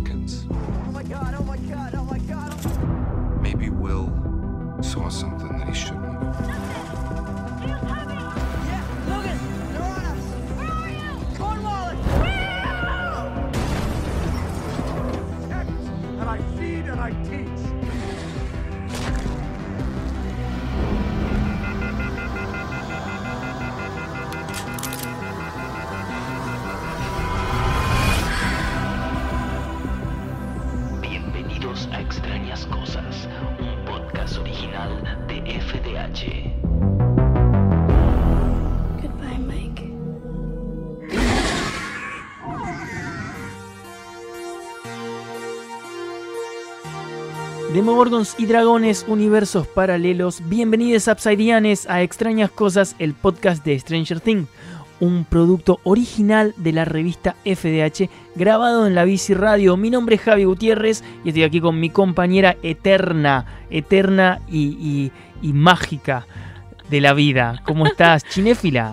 Hawkins. Oh my god, oh my god, oh my god. Maybe Will saw something that he shouldn't have. Demogorgons y dragones, universos paralelos, bienvenidos Upsideianes a Extrañas Cosas, el podcast de Stranger Things, un producto original de la revista FDH, grabado en la Bici Radio. Mi nombre es Javi Gutiérrez y estoy aquí con mi compañera eterna, eterna y, y- y mágica de la vida. ¿Cómo estás, Chinéfila?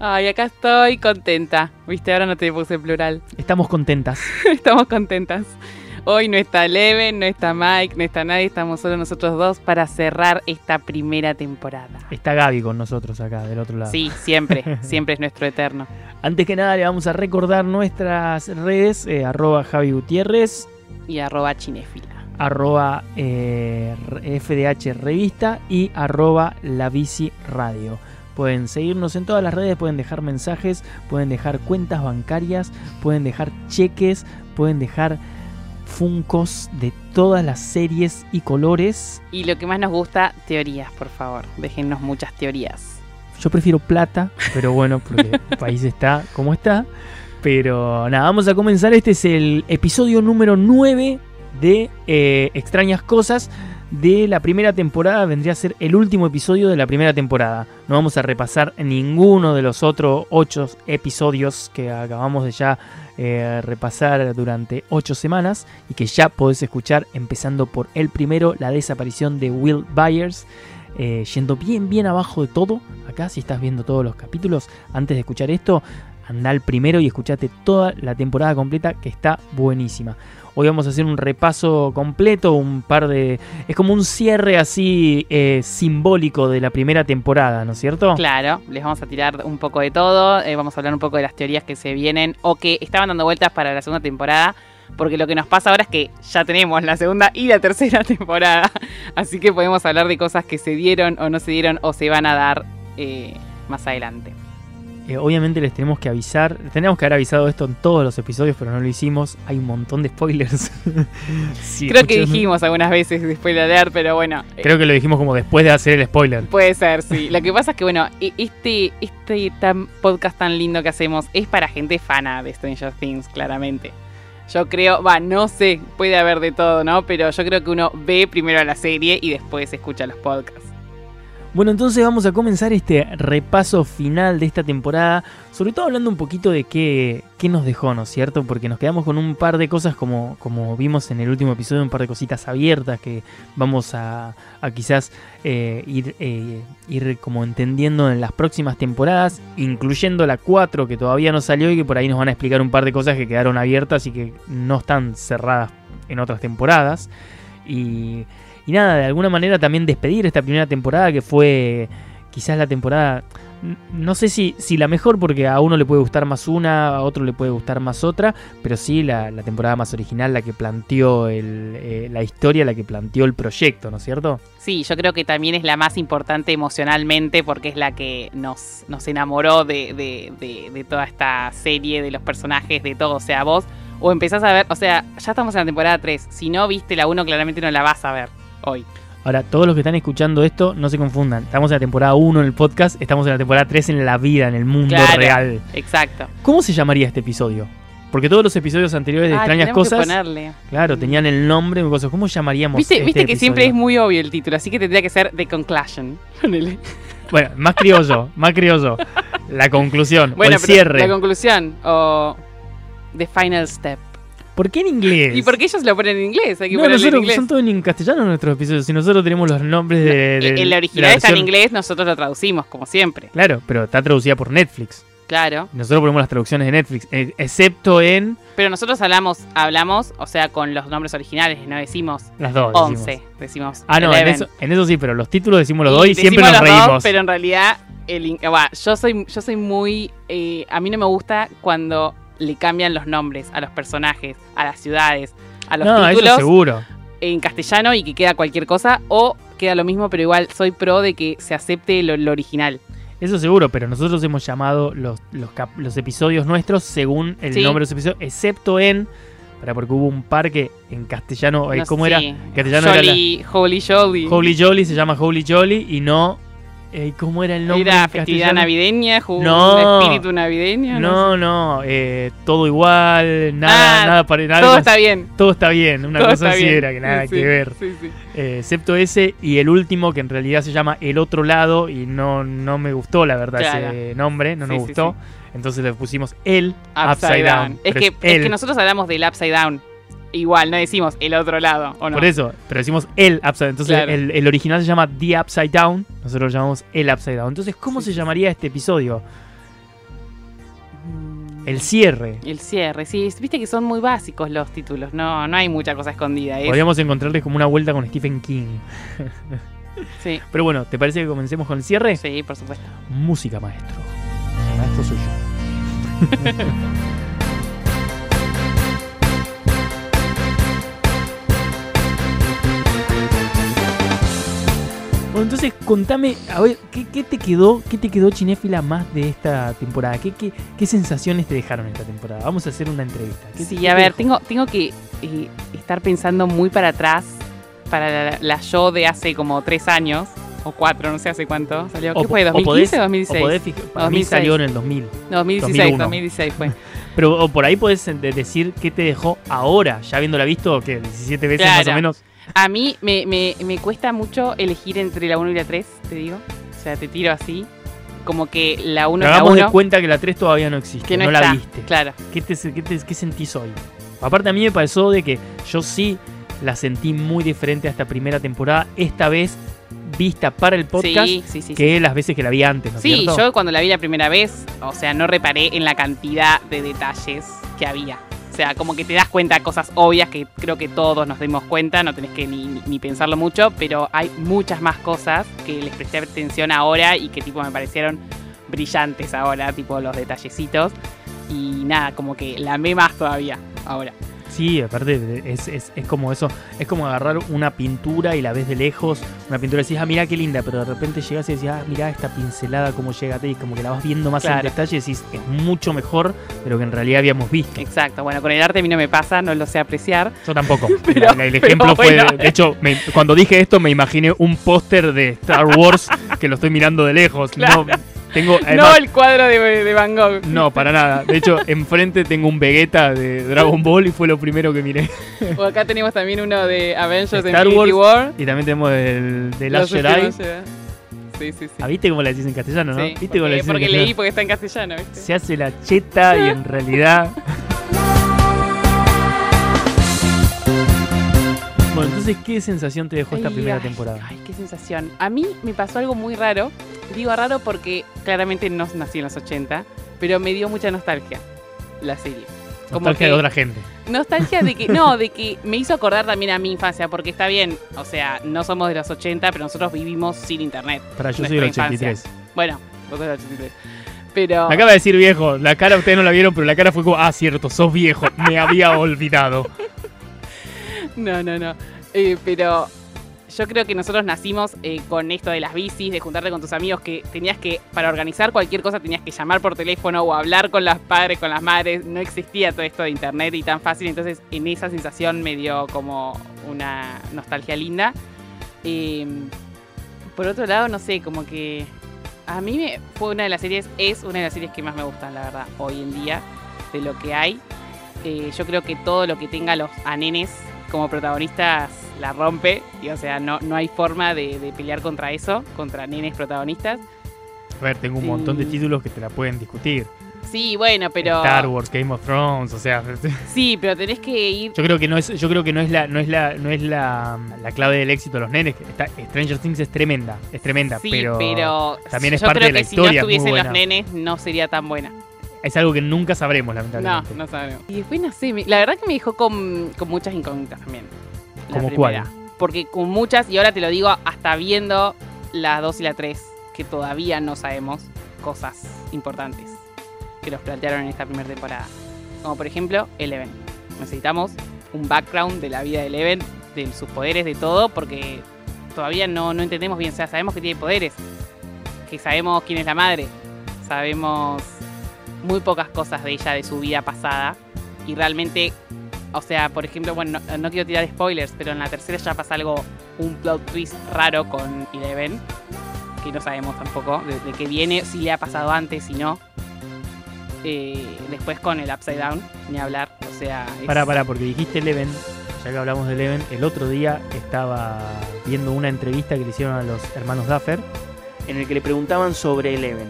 Ay, acá estoy contenta. Viste, ahora no te puse plural. Estamos contentas. Estamos contentas. Hoy no está Leven, no está Mike, no está nadie, estamos solo nosotros dos para cerrar esta primera temporada. Está Gaby con nosotros acá, del otro lado. Sí, siempre, siempre es nuestro eterno. Antes que nada le vamos a recordar nuestras redes, eh, arroba Javi Gutiérrez, Y arroba chinéfila. arroba eh, FDH Revista y arroba La Bici Radio. Pueden seguirnos en todas las redes, pueden dejar mensajes, pueden dejar cuentas bancarias, pueden dejar cheques, pueden dejar funcos de todas las series y colores. Y lo que más nos gusta, teorías, por favor. Déjennos muchas teorías. Yo prefiero plata, pero bueno, porque el país está como está. Pero nada, vamos a comenzar. Este es el episodio número 9 de eh, Extrañas Cosas de la primera temporada. Vendría a ser el último episodio de la primera temporada. No vamos a repasar ninguno de los otros 8 episodios que acabamos de ya eh, repasar durante 8 semanas y que ya podés escuchar empezando por el primero, la desaparición de Will Byers eh, yendo bien, bien abajo de todo. Acá, si estás viendo todos los capítulos, antes de escuchar esto, anda al primero y escuchate toda la temporada completa que está buenísima. Hoy vamos a hacer un repaso completo, un par de... Es como un cierre así eh, simbólico de la primera temporada, ¿no es cierto? Claro, les vamos a tirar un poco de todo. eh, vamos a hablar un poco de las teorías que se vienen o que estaban dando vueltas para la segunda temporada. Porque lo que nos pasa ahora es que ya tenemos la segunda y la tercera temporada. Así que podemos hablar de cosas que se dieron o no se dieron o se van a dar eh, más adelante. Eh, obviamente les tenemos que avisar, tenemos que haber avisado esto en todos los episodios, pero no lo hicimos. Hay un montón de spoilers. Sí, Creo que dijimos algunas veces después de leer, pero bueno. eh, Creo que lo dijimos como después de hacer el spoiler. Puede ser, sí. Lo que pasa es que, bueno, este, este tan podcast tan lindo que hacemos es para gente fana de Stranger Things, claramente. Yo creo, va, no sé, puede haber de todo, ¿no? Pero yo creo que uno ve primero la serie y después escucha los podcasts. Bueno, entonces vamos a comenzar este repaso final de esta temporada, sobre todo hablando un poquito de qué, qué nos dejó, ¿no es cierto? Porque nos quedamos con un par de cosas como, como vimos en el último episodio, un par de cositas abiertas que vamos a, quizás eh, ir, eh, ir como entendiendo en las próximas temporadas, incluyendo la 4 que todavía no salió y que por ahí nos van a explicar un par de cosas que quedaron abiertas y que no están cerradas en otras temporadas. Y, y nada, de alguna manera también despedir esta primera temporada que fue quizás la temporada, no sé si, si la mejor porque a uno le puede gustar más una, a otro le puede gustar más otra, pero sí la, la temporada más original, la que planteó el, eh, la historia, la que planteó el proyecto, ¿no es cierto? Sí, yo creo que también es la más importante emocionalmente porque es la que nos, nos enamoró de, de- de- de toda esta serie, de los personajes, de todo. O sea, vos o empezás a ver, o sea, ya estamos en la temporada 3. Si no viste la 1, claramente no la vas a ver hoy. Ahora, todos los que están escuchando esto, no se confundan. Estamos en la temporada 1 en el podcast, estamos en la temporada 3 en la vida, en el mundo Claro. real. Exacto. ¿Cómo se llamaría este episodio? Porque todos los episodios anteriores de Ah, Extrañas que Cosas, ponerle. claro, tenían el nombre, y cosas. ¿cómo llamaríamos Viste, este viste que siempre es muy obvio el título, así que tendría que ser The Conclusion. Ponele. Bueno, más criollo, más criollo. La conclusión, o el cierre. la conclusión o The Final Step. ¿Por qué en inglés? ¿Y por qué ellos lo ponen en inglés? Hay que No, en nosotros inglés. son todos en castellano nuestros episodios. Si nosotros tenemos los nombres de. de- el de original la está en inglés, nosotros lo traducimos, como siempre. Claro, pero está traducida por Netflix. Claro. Nosotros ponemos las traducciones de Netflix, eh, excepto en Pero nosotros hablamos, hablamos, o sea, con los nombres originales, no decimos las dos. 11, decimos. decimos. Ah, no, en 11. eso, en eso sí, pero los títulos decimos los dos y siempre nos los dos, reímos. pero en realidad, el, bah, yo, soy, yo soy muy. eh, a mí no me gusta cuando le cambian los nombres a los personajes, a las ciudades, a los no, eso títulos seguro. en castellano y que queda cualquier cosa, o queda lo mismo, pero igual soy pro de que se acepte lo, lo original. Eso seguro, pero nosotros hemos llamado los, los, cap- los episodios nuestros según el Sí. nombre de los episodios, excepto en. Para porque hubo un par que en castellano, eh, No ¿cómo sé, era? Castellano era la- Holy Jolly. Holy Jolly, se llama Holy Jolly y no. Eh, ¿Cómo era el nombre? Era festividad castellano? navideña, No. espíritu navideño. No, No, no, eh, todo igual, nada, Ah, nada para nada. Todo más- está bien. todo está bien, una todo cosa así bien. era que nada Sí, que ver. sí, sí. Eh, excepto ese y el último que en realidad se llama El Otro Lado y no, no me gustó la verdad Claro. ese nombre, no sí, gustó. Entonces le pusimos el Upside, down. Es pero que, es el. que nosotros hablamos del upside down. Igual, no decimos el otro lado, ¿o no? Por eso, pero decimos el Upside Down. Entonces Claro. el, el original se llama The Upside Down, nosotros lo llamamos el Upside Down. Entonces, ¿cómo Sí, se llamaría este episodio? Mm, El cierre. El cierre, sí. Viste que son muy básicos los títulos, no, no hay mucha cosa escondida. es- Podríamos encontrarles como una vuelta con Stephen King. Sí, Pero bueno, ¿te parece que comencemos con el cierre? sí, por supuesto. Música, maestro. Maestro soy yo. Bueno, entonces contame, a ver, ¿qué, qué te quedó, qué te quedó Chinéfila más de esta temporada? ¿Qué, qué, qué sensaciones te dejaron esta temporada? Vamos a hacer una entrevista. ¿Qué- Sí, a ver, tengo, tengo que eh, estar pensando muy para atrás, para la, la yo de hace como tres años, o cuatro, no sé hace cuánto salió. ¿Qué O- fue? o ¿2015 podés- o 2016? O podés para mí 2006. salió en el 2000. No, 2016, 2001. 2016 fue. Pero o por ahí podés de- decir qué te dejó ahora, ya habiéndola visto, que 17 veces más o menos. A mí me, me, me cuesta mucho elegir entre la 1 y la 3, te digo. O sea, te tiro así. Como que la 1 Pero es la hagamos de 1, cuenta que la 3 todavía no existe, que no, no, está. la viste. Claro. ¿Qué, te, qué, te- qué sentís hoy? Aparte a mí me pasó de que yo sí la sentí muy diferente a esta primera temporada, esta vez vista para el podcast, Sí, sí, sí. que las veces que la vi antes, ¿no Sí, cierto? yo cuando la vi la primera vez, o sea, no reparé en la cantidad de detalles que había. O sea, como que te das cuenta de cosas obvias que creo que todos nos dimos cuenta, no tenés que ni, ni- pensarlo mucho, pero hay muchas más cosas que les presté atención ahora y que tipo me parecieron brillantes ahora, tipo los detallecitos. Y nada, como que la amé más todavía ahora. Sí, aparte es, es, es como eso, es como agarrar una pintura y la ves de lejos, una pintura y decís, ah, mirá qué linda, pero de repente llegas y decís, ah, mirá esta pincelada cómo llega y como que la vas viendo más en detalle y decís, es mucho mejor de lo que en realidad habíamos visto. Exacto, bueno, con el arte a mí no me pasa, no lo sé apreciar. Yo tampoco. Pero- el ejemplo fue, bueno. de, de hecho, me- cuando dije esto me imaginé un póster de Star Wars que lo estoy mirando de lejos. Claro. No, tengo, no además, el cuadro de, de Van Gogh. no, para nada. De hecho, enfrente tengo un Vegeta de Dragon Ball y fue lo primero que miré. O acá tenemos también uno de Avengers Star Infinity War. Y también tenemos el de Last Jedi. Sí, sí, sí. Ah, ¿Viste cómo la decís en castellano, no? Sí, ¿Viste porque, cómo la decís en porque castellano? leí porque está en castellano, ¿viste? Se hace la cheta y en realidad. Bueno, entonces, ¿qué sensación te dejó esta Ay, primera ay, temporada? Ay, qué sensación. A mí me pasó algo muy raro. Digo raro porque claramente no nací en los 80, pero me dio mucha nostalgia la serie. Como Nostalgia que- de otra gente. Nostalgia de que, no, de que me hizo acordar también a mi infancia, porque está bien, o sea, no somos de los 80, pero nosotros vivimos sin internet. Para yo soy del infancia. 83. Bueno, vos sos del 83. Pero. Me acaba de decir viejo. La cara ustedes no la vieron, pero la cara fue como, ah, cierto, sos viejo. Me había olvidado. No, no, no. Eh, pero yo creo que nosotros nacimos eh, con esto de las bicis, de juntarte con tus amigos, que tenías que, para organizar cualquier cosa, tenías que llamar por teléfono o hablar con los padres, con las madres. No existía todo esto de internet y tan fácil. Entonces, en esa sensación me dio como una nostalgia linda. Eh, por otro lado, no sé, como que a mí me, fue una de las series, es una de las series que más me gustan, la verdad, hoy en día, de lo que hay. Eh, yo creo que todo lo que tenga los a nenes como protagonistas la rompe. Y, o sea, no, no hay forma de, de pelear contra eso, contra nenes protagonistas. A ver, tengo un montón de títulos que te la pueden discutir. Sí, bueno, pero. Star Wars, Game of Thrones, o sea, Sí, pero tenés que ir. yo creo que no es, yo creo que no es la, no es la, no es la, la clave del éxito de los nenes. está- Stranger Things es tremenda, es tremenda, Sí, pero, pero, también es yo parte creo de la que historia, si no estuviesen los nenes, no sería tan buena. Es algo que nunca sabremos, No, lamentablemente. no sabemos. Y después no sé, la verdad que me dejó con, con muchas incógnitas también. la ¿Cómo primera. cuál? Porque con muchas, y ahora te lo digo hasta viendo las 2 y la 3, que todavía no sabemos cosas importantes que nos plantearon en esta primera temporada. Como por ejemplo, Eleven. Necesitamos un background de la vida de Eleven, de sus poderes, de todo, porque todavía no, no entendemos bien. O sea, sabemos que tiene poderes, que sabemos quién es la madre, sabemos muy pocas cosas de ella, de su vida pasada, y realmente, o sea, por ejemplo, bueno, no, no quiero tirar spoilers, pero en la tercera ya pasa algo, un plot twist raro con Eleven, que no sabemos tampoco de, de qué viene, si le ha pasado antes, si no. Eh, después con el Upside Down, ni hablar, o sea... es- Para, para, porque dijiste Eleven, ya que hablamos de Eleven, el otro día estaba viendo una entrevista que le hicieron a los hermanos Duffer, en el que le preguntaban sobre Eleven,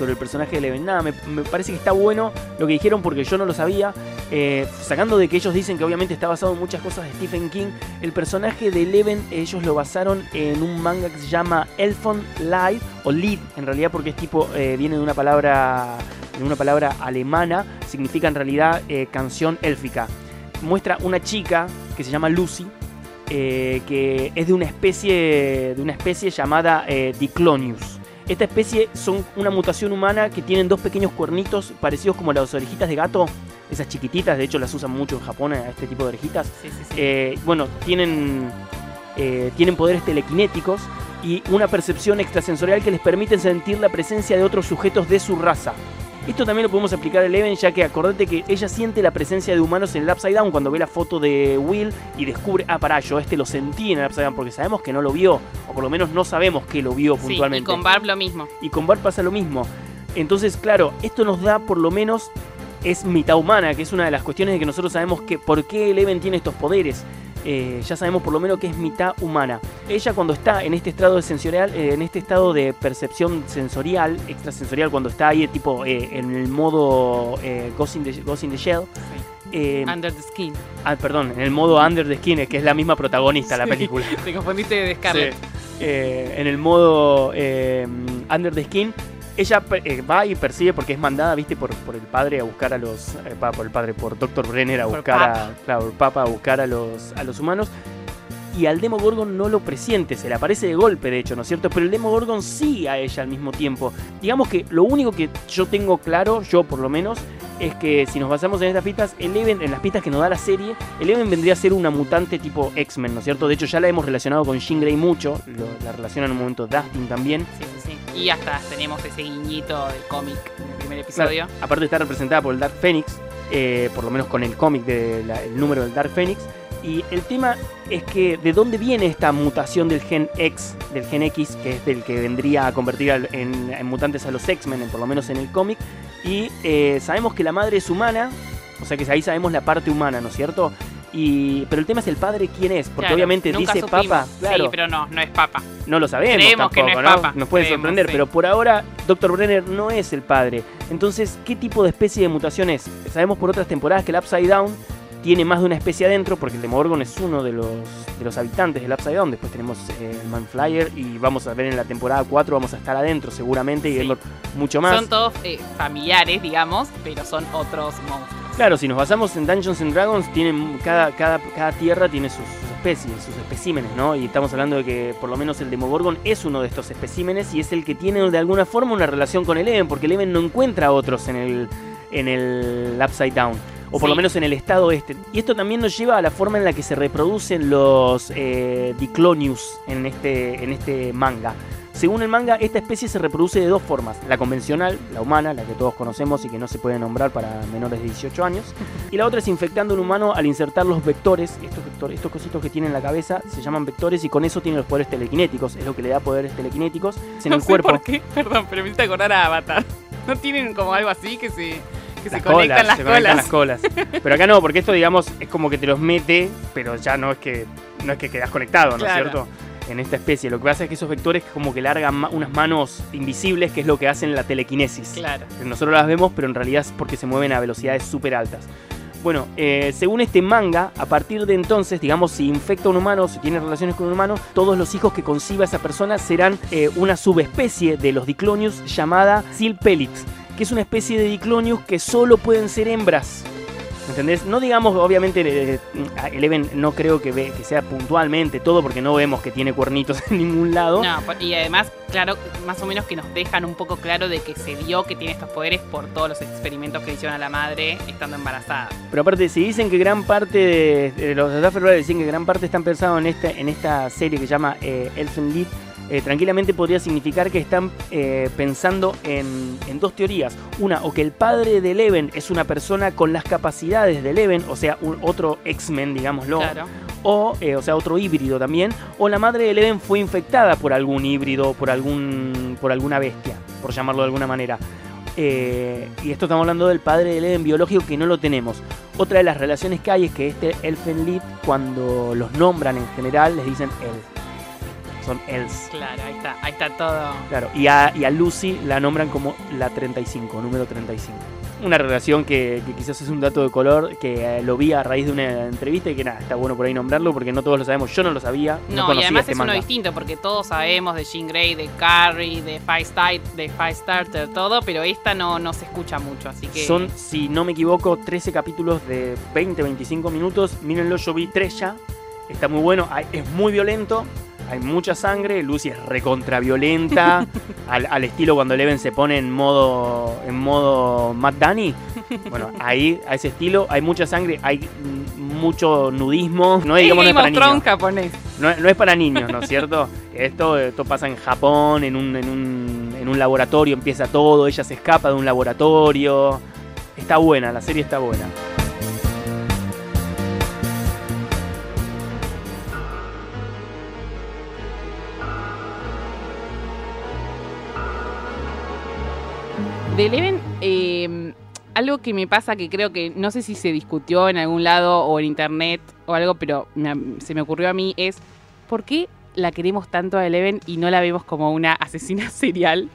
sobre el personaje de Eleven. Nada, me, parece que está bueno lo que dijeron porque yo no lo sabía. Eh, sacando de que ellos dicen que obviamente está basado en muchas cosas de Stephen King, el personaje de Eleven ellos lo basaron en un manga que se llama Elfon Live, o Lied en realidad porque es tipo, eh, viene de una palabra, de una palabra alemana, significa en realidad eh, canción élfica. Muestra una chica que se llama Lucy, que es de una especie, de una especie llamada Diclonius. Esta especie son una mutación humana que tienen dos pequeños cuernitos parecidos como las orejitas de gato, esas chiquititas, de hecho las usan mucho en Japón a este tipo de orejitas. Sí, sí, sí. Eh, bueno, tienen, eh, tienen poderes telequinéticos y una percepción extrasensorial que les permite sentir la presencia de otros sujetos de su raza. Esto también lo podemos aplicar a Eleven, ya que acordate que ella siente la presencia de humanos en el Upside Down cuando ve la foto de Will y descubre, ah, pará, yo este lo sentí en el Upside Down, porque sabemos que no lo vio, o por lo menos no sabemos que lo vio Sí, y puntualmente. con Barb lo mismo. Y con Bart pasa lo mismo. Entonces, claro, esto nos da por lo menos es mitad humana, que es una de las cuestiones de que nosotros sabemos que por qué Eleven tiene estos poderes. Eh, ya sabemos por lo menos que es mitad humana. Ella cuando está en este estado de sensorial, eh, en este estado de percepción sensorial, extrasensorial, cuando está ahí tipo eh, en el modo Ghost, in the, Ghost in the Shell, Under the Skin. ah, perdón, en el modo Under the Skin, que es la misma protagonista de la película. Te confundiste de Scarlett. Sí. En el modo Under the Skin, ella eh, va y persigue porque es mandada, viste, por, por el padre a buscar a los. eh, por el padre, por Dr. Brenner a Por buscar Papa. a. Claro, Papa a buscar a los, a los humanos. Y al Demogorgon no lo presiente, se le aparece de golpe, de hecho, ¿no es cierto? Pero el Demogorgon sí a ella al mismo tiempo. Digamos que lo único que yo tengo claro, yo por lo menos, es que si nos basamos en estas pistas, Eleven, en las pistas que nos da la serie, Eleven vendría a ser una mutante tipo X-Men, ¿no es cierto? De hecho, ya la hemos relacionado con Jean Grey mucho, lo- la relaciona en un momento Dustin también. Sí, sí, sí. Y hasta tenemos ese guiñito del cómic en el primer episodio. Aparte está representada por el Dark Phoenix, eh, por lo menos con el cómic del número del Dark Phoenix. Y el tema es que de dónde viene esta mutación del gen X, del gen X, que es del que vendría a convertir en, en mutantes a los X-Men, en- por lo menos en el cómic. Y eh, sabemos que la madre es humana, o sea que ahí sabemos la parte humana, ¿no es cierto? Y, pero el tema es el padre quién es, porque Claro, obviamente dice supimos. papa, claro, Sí, pero no, no es papa. no lo sabemos Creemos que no tampoco, es ¿no? papa. Nos puede Creemos, sorprender, sí. pero por ahora Dr. Brenner no es el padre. Entonces, ¿qué tipo de especie de mutación es? Sabemos por otras temporadas que el Upside Down tiene más de una especie adentro, porque el Demogorgon es uno de los, de los habitantes del Upside Down. Después tenemos eh, el Manflyer y vamos a ver en la temporada 4, vamos a estar adentro seguramente y Sí. viendo mucho más. Son todos eh, familiares, digamos, pero son otros monstruos. Claro, si nos basamos en Dungeons and Dragons, tienen cada, cada, cada tierra tiene sus, sus especies, sus especímenes, ¿no? Y estamos hablando de que por lo menos el Demogorgon es uno de estos especímenes y es el que tiene de alguna forma una relación con Eleven, porque Eleven no encuentra a otros en el, en el Upside Down. O por Sí. lo menos en el estado este. Y esto también nos lleva a la forma en la que se reproducen los eh, Diclonius en este, en este manga. Según el manga, esta especie se reproduce de dos formas. La convencional, la humana, la que todos conocemos y que no se puede nombrar para menores de 18 años. Y la otra es infectando un humano al insertar los vectores. Estos vectores, estos cositos que tiene en la cabeza, se llaman vectores y con eso tiene los poderes telequinéticos. Es lo que le da poderes telequinéticos en no el sé cuerpo. por qué, perdón, pero me hiciste acordar a Avatar. ¿No tienen como algo así que se, que se Las conectan colas, las se colas? conectan las colas. Pero acá no, porque esto, digamos, es como que te los mete, pero ya no es que no es que quedas conectado, ¿no es Claro. cierto? en esta especie. Lo que pasa es que esos vectores como que largan ma- unas manos invisibles, que es lo que hacen la telequinesis. Claro. Nosotros las vemos, pero en realidad es porque se mueven a velocidades súper altas. Bueno, eh, según este manga, a partir de entonces, digamos, si infecta a un humano, si tiene relaciones con un humano, todos los hijos que conciba esa persona serán eh, una subespecie de los diclonius llamada Silpelix, que es una especie de diclonius que solo pueden ser hembras. ¿Entendés? No digamos, obviamente, Eleven no creo que, ve, que sea puntualmente todo, porque no vemos que tiene cuernitos en ningún lado. No, y además, claro, más o menos que nos dejan un poco claro de que se vio que tiene estos poderes por todos los experimentos que le hicieron a la madre estando embarazada. Pero aparte, si dicen que gran parte de, de los Brothers dicen que gran parte están pensados en esta, en esta serie que se llama eh, Elfen Lied, eh, tranquilamente podría significar que están eh, pensando en, en dos teorías. Una, o que el padre de Eleven es una persona con las capacidades de Eleven, o sea, un, otro X-Men, digámoslo, Claro. o, eh, o sea, otro híbrido también, o la madre de Eleven fue infectada por algún híbrido, por, algún, por alguna bestia, por llamarlo de alguna manera. Y esto estamos hablando del padre de Eleven biológico que no lo tenemos. Otra de las relaciones que hay es que este Elfenlied, cuando los nombran en general, les dicen Elf. Son Els. Claro, ahí está, ahí está todo. Claro, y a, y a Lucy la nombran como la 35, número 35. Una relación que, que quizás es un dato de color que eh, lo vi a raíz de una entrevista y que nada, está bueno por ahí nombrarlo porque no todos lo sabemos. Yo no lo sabía. No, No, y además este es uno distinto porque todos sabemos de Jean Grey, de Carrie, de Five Star, de Five Starter, todo, pero esta no, no se escucha mucho, así que Son, si no me equivoco, 13 capítulos de 20-25 minutos. Mírenlo, yo vi 3 ya. Está muy bueno. Es muy violento. Hay mucha sangre. Lucy es recontra violenta. al, al estilo cuando Eleven se pone en modo, en modo Matt Danny. Bueno, ahí, a ese estilo, hay mucha sangre. Hay mucho nudismo. No digamos, no es para niños. japonés. No, no es para niños, ¿no es cierto? Esto, esto pasa en Japón, en un, en, un, en un laboratorio empieza todo, ella se escapa de un laboratorio. Está buena, la serie está buena. De Eleven, eh, algo que me pasa que creo que no sé si se discutió en algún lado o en internet o algo, pero se me ocurrió a mí es ¿por qué la queremos tanto a Eleven y no la vemos como una asesina serial?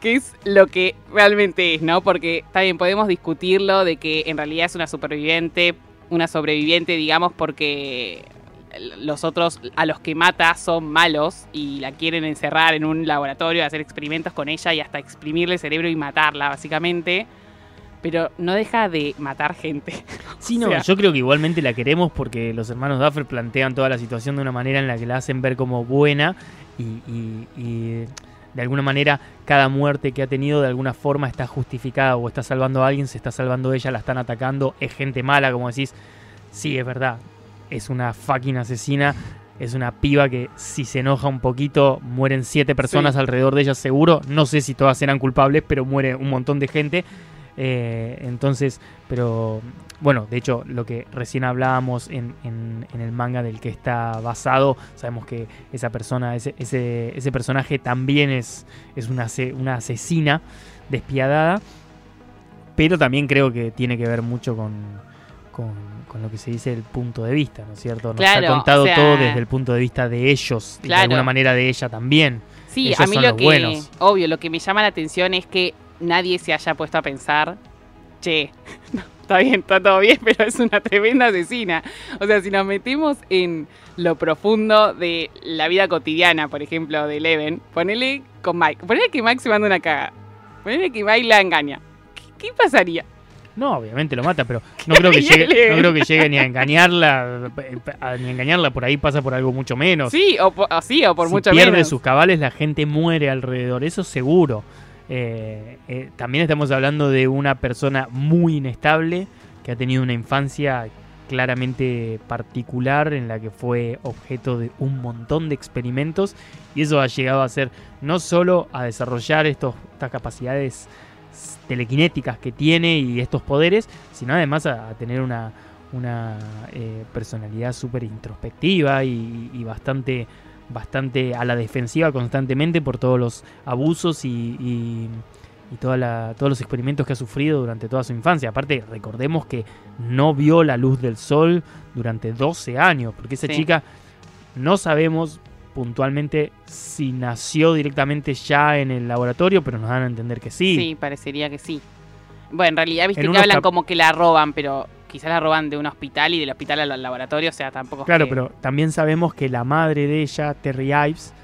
Que es lo que realmente es, ¿no? Porque bien, podemos discutirlo de que en realidad es una superviviente, una sobreviviente, digamos, porque los otros a los que mata son malos y la quieren encerrar en un laboratorio, hacer experimentos con ella y hasta exprimirle el cerebro y matarla, básicamente. Pero no deja de matar gente. Sí, O no, sea- yo creo que igualmente la queremos porque los hermanos Duffer plantean toda la situación de una manera en la que la hacen ver como buena y, y- y de alguna manera cada muerte que ha tenido de alguna forma está justificada o está salvando a alguien, se está salvando ella, la están atacando, es gente mala, como decís. Sí, es verdad, es una fucking asesina. Es una piba que si se enoja un poquito mueren siete personas Sí. alrededor de ella seguro. No sé si todas eran culpables, pero muere un montón de gente. Eh, entonces, pero bueno, de hecho, lo que recién hablábamos en, en- en el manga del que está basado, sabemos que esa persona, ese, ese, ese personaje también es, es una, una asesina despiadada, pero también creo que tiene que ver mucho con, con, con lo que se dice el punto de vista, ¿no es cierto? Nos Claro, ha contado o sea- todo desde el punto de vista de ellos, y de alguna manera de ella también. Sí, a mí lo los que, buenos. obvio, lo que me llama la atención es que nadie se haya puesto a pensar, che, no, está bien, está todo bien, pero es una tremenda asesina. O sea, si nos metemos en lo profundo de la vida cotidiana, por ejemplo, de Eleven, ponele con Mike, ponele que Mike se manda una caga, ponele que Mike la engaña. ¿Qué, qué pasaría? No, obviamente lo mata, pero no creo que llegue, no creo que llegue ni a engañarla, eh, a- ni a engañarla por ahí pasa por algo mucho menos. Sí, o, po- o sí, o por si mucho pierde menos. sus cabales, la gente muere alrededor, eso seguro. Eh, eh, también estamos hablando de una persona muy inestable que ha tenido una infancia claramente particular en la que fue objeto de un montón de experimentos y eso ha llegado a ser no solo a desarrollar estos, estas capacidades telequinéticas que tiene y estos poderes, sino además a, a tener una, una eh, personalidad súper introspectiva y, y bastante, bastante a la defensiva constantemente por todos los abusos y, y- y toda la- todos los experimentos que ha sufrido durante toda su infancia. Aparte, recordemos que no vio la luz del sol durante 12 años, porque esa Sí. chica no sabemos puntualmente si nació directamente ya en el laboratorio, pero nos dan a entender que sí. Sí, parecería que sí. Bueno, en realidad viste En que hablan como que la roban, pero quizás la roban de un hospital y del hospital al laboratorio, o sea, tampoco es Claro, que- pero también sabemos que la madre de ella, Terry Ives,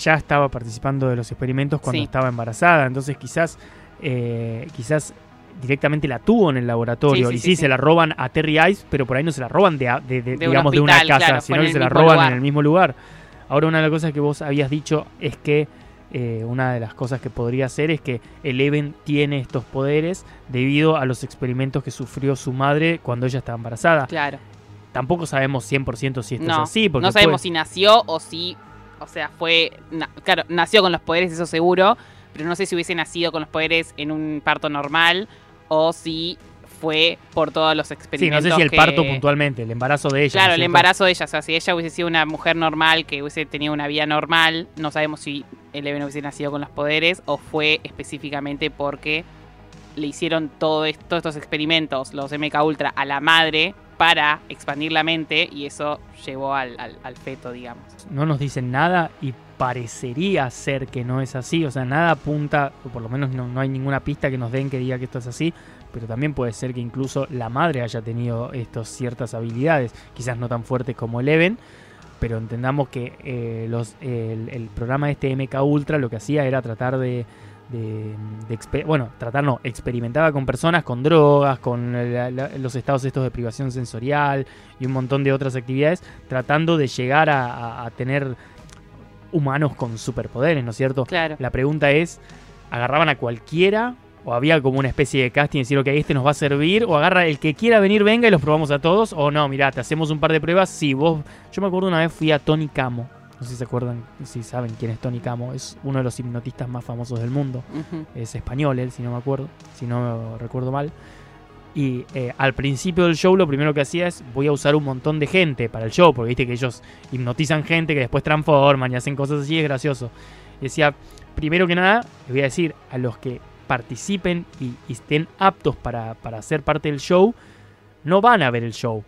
ya estaba participando de los experimentos cuando Sí. estaba embarazada. Entonces quizás, eh, quizás directamente la tuvo en el laboratorio. Sí, sí, y sí, se la roban a Terry Ives, pero por ahí no se la roban de, de- de- De un digamos, de una casa, claro, sino que se la roban lugar. en el mismo lugar. Ahora, una de las cosas que vos habías dicho es que eh, una de las cosas que podría ser es que Eleven tiene estos poderes debido a los experimentos que sufrió su madre cuando ella estaba embarazada. Claro. Tampoco sabemos 100% si esto No, es así. Porque no sabemos si nació o si, o sea, fue, na- claro, nació con los poderes, eso seguro, pero no sé si hubiese nacido con los poderes en un parto normal o si fue por todos los Sí, experimentos. no sé si el que- parto puntualmente, el embarazo de ella. Claro, ¿no es el cierto? embarazo de ella, o sea, si ella hubiese sido una mujer normal, que hubiese tenido una vida normal, no sabemos si Eleven hubiese nacido con los poderes o fue específicamente porque le hicieron todo esto, todos estos experimentos, los MK Ultra, a la madre para expandir la mente y eso llevó al, al- al feto, digamos. No nos dicen nada y parecería ser que no es así. O sea, nada apunta, o por lo menos no, no hay ninguna pista que nos den que diga que esto es así. Pero también puede ser que incluso la madre haya tenido estos ciertas habilidades, quizás no tan fuertes como Eleven, pero entendamos que eh, los, el, el programa este MK Ultra lo que hacía era tratar de, de- de bueno, tratar no, experimentaba con personas con drogas, con la- la- los estados estos de privación sensorial y un montón de otras actividades, tratando de llegar a, a- a tener humanos con superpoderes, ¿no es cierto? Claro. La pregunta es, ¿agarraban a cualquiera? ¿O había como una especie de casting decir, ok, este nos va a servir? ¿O agarra el que quiera venir, venga y los probamos a todos? ¿O no, mirá, te hacemos un par de pruebas? Sí, vos... Yo me acuerdo una vez fui a Tony Camo. No sé si se acuerdan, si saben quién es Tony Camo. Es uno de los hipnotistas más famosos del mundo. Es español él, si no me acuerdo. Si no recuerdo mal. Y eh, al principio del show lo primero que hacía es voy a usar un montón de gente para el show, porque viste que ellos hipnotizan gente que después transforman y hacen cosas así, es gracioso. Y decía, primero que nada, les voy a decir a los que participen y, y estén aptos para, para ser parte del show, no van a ver el show,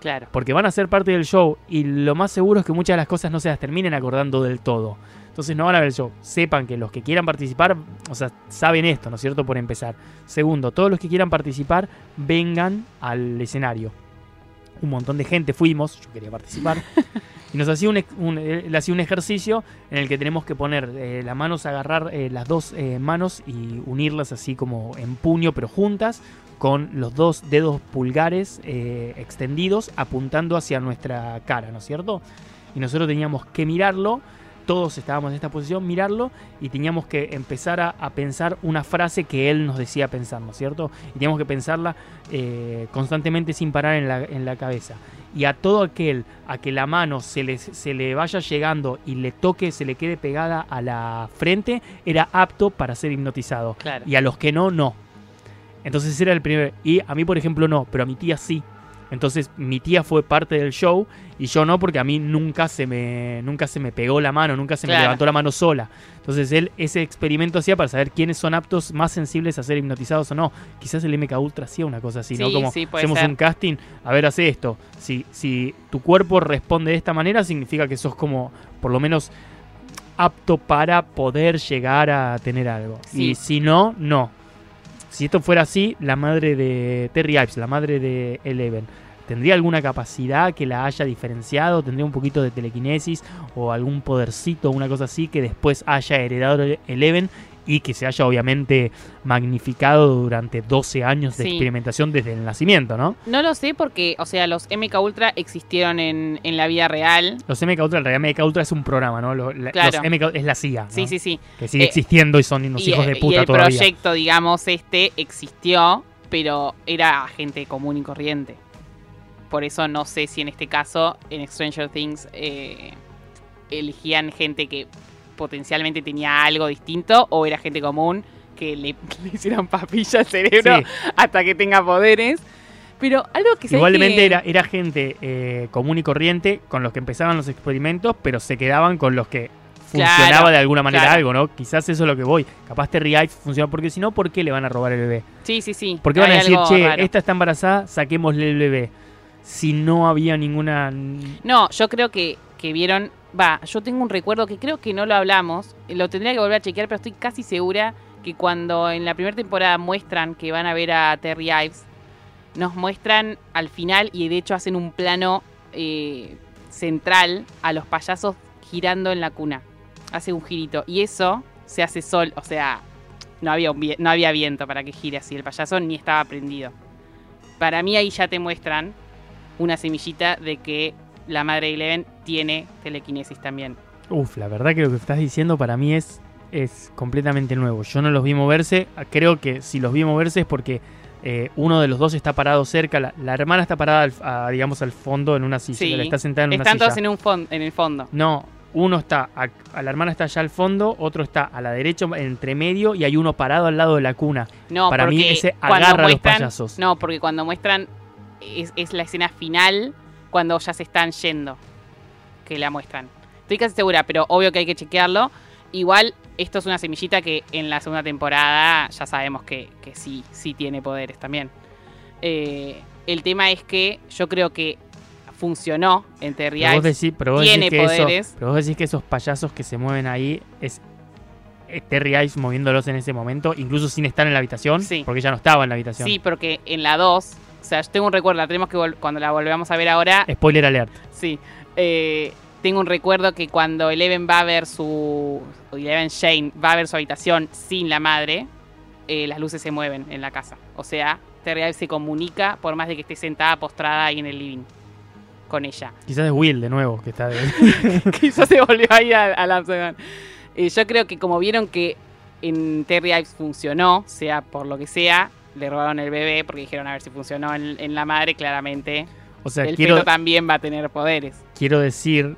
Claro. porque van a ser parte del show y lo más seguro es que muchas de las cosas no se las terminen acordando del todo. Entonces no van a ver el show. Sepan que los que quieran participar, o sea, saben esto, ¿no es cierto? Por empezar. Segundo, todos los que quieran participar, vengan al escenario. Un montón de gente fuimos, yo quería participar. y nos hacía un, él hacía un ejercicio en el que tenemos que poner eh, las manos, agarrar eh, las dos eh, manos y unirlas así como en puño, pero juntas, con los dos dedos pulgares extendidos apuntando hacia nuestra cara, ¿no es cierto? Y nosotros teníamos que mirarlo, todos estábamos en esta posición, mirarlo y teníamos que empezar a, a pensar una frase que él nos decía pensar, ¿no es cierto? Y teníamos que pensarla eh, constantemente sin parar en la, en la cabeza. Y a todo aquel a que la mano se le, se le vaya llegando y le toque, se le quede pegada a la frente, era apto para ser hipnotizado. Claro. Y a los que no, no. Entonces era el primer. Y a mí, por ejemplo, no, pero a mi tía sí. Entonces mi tía fue parte del show y yo no, porque a mí nunca se me, nunca se me pegó la mano, nunca se me levantó la mano sola. Entonces él ese experimento hacía para saber quiénes son aptos, más sensibles a ser hipnotizados o no. Quizás el MK Ultra hacía una cosa así, ¿no? Como sí, hacemos ser. un casting, a ver, hace esto. Si, si tu cuerpo responde de esta manera, significa que sos como, por lo menos, apto para poder llegar a tener algo. Sí. Y si no, no. Si esto fuera así, la madre de Terry Ives, la madre de Eleven, ¿tendría alguna capacidad que la haya diferenciado? ¿Tendría un poquito de telequinesis o algún podercito, una cosa así que después haya heredado Eleven y que se haya obviamente magnificado durante 12 años de Sí. experimentación desde el nacimiento, ¿no? No lo sé porque, o sea, los MK Ultra existieron en, en la vida real. Los MK Ultra, en realidad MK Ultra es un programa, ¿no? Claro. Los MK es la CIA, ¿no? Sí, sí, sí. Que sigue Eh, existiendo y son unos y, hijos de y puta el todavía. proyecto, digamos, este existió, pero era gente común y corriente. Por eso no sé si en este caso, en Stranger Things, eh, elegían gente que potencialmente tenía algo distinto o era gente común que le, le hicieron papilla al cerebro Sí. hasta que tenga poderes. Pero algo que se Igualmente era, era gente eh, común y corriente con los que empezaban los experimentos, pero se quedaban con los que funcionaba Claro, de alguna manera claro. algo, ¿no? Quizás eso es lo que voy. Capaz Terry Ives funciona porque si no, ¿por qué le van a robar el bebé? Sí, sí, sí. Porque van a decir, che, raro. esta está embarazada, saquémosle el bebé. Si no había ninguna... No, yo creo que, que vieron va, yo tengo un recuerdo que creo que no lo hablamos, lo tendría que volver a chequear, pero estoy casi segura que cuando en la primera temporada muestran que van a ver a Terry Ives, nos muestran al final y de hecho hacen un plano eh, central a los payasos girando en la cuna. Hace un girito. Y eso se hace sol, o sea, no había, no había viento para que gire así el payaso, ni estaba prendido. Para mí ahí ya te muestran una semillita de que la madre de Eleven tiene telequinesis también. Uf, la verdad que lo que estás diciendo para mí es, es completamente nuevo. Yo no los vi moverse. Creo que si los vi moverse es porque eh, uno de los dos está parado cerca. La, la hermana está parada, al- a, digamos, al fondo en una silla. Sí. Está sentada en una Están silla. todos en, un en el fondo. No, uno está, a, a la hermana está allá al fondo, otro está a la derecha, entre medio, y hay uno parado al lado de la cuna. No, Para mí ese agarra a los payasos. No, porque cuando muestran es, es la escena final cuando ya se están yendo que la muestran. Estoy casi segura, pero obvio que hay que chequearlo. Igual esto es una semillita que en la segunda temporada ya sabemos que, que sí, sí tiene poderes también. Eh, el tema es que yo creo que funcionó en Terry Pero vos, decís, pero, vos tiene decís que eso- poderes. pero vos decís que esos payasos que se mueven ahí es eh, Terry Ives moviéndolos en ese momento, incluso sin estar en la habitación, Sí. porque ella no estaba en la habitación. Sí, porque en la 2, o sea, yo tengo un recuerdo, la tenemos que cuando la volvemos a ver ahora, Spoiler alert. Sí. Eh, tengo un recuerdo que cuando Eleven va a ver su. Eleven Shane va a ver su habitación sin la madre, eh, las luces se mueven en la casa. O sea, Terry Ives se comunica por más de que esté sentada postrada ahí en el living con ella. Quizás es Will de nuevo, que está de... Quizás se volvió ahí a, a la Amsterdam. Eh, yo creo que como vieron que en Terry Ives funcionó, sea por lo que sea, le robaron el bebé porque dijeron a ver si funcionó en, en la madre, claramente. O sea, el quiero, feto también va a tener poderes. quiero decir,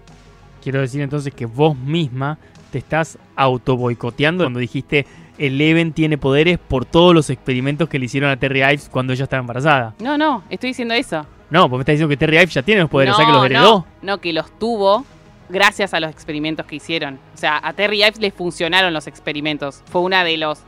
quiero decir entonces que vos misma te estás auto boicoteando cuando dijiste Eleven tiene poderes por todos los experimentos que le hicieron a Terry Ives cuando ella estaba embarazada. No, no, estoy diciendo eso. No, porque me estás diciendo que Terry Ives ya tiene los poderes, no, o sea que los heredó. No, no, que los tuvo gracias a los experimentos que hicieron. O sea, a Terry Ives le funcionaron los experimentos. Fue una de los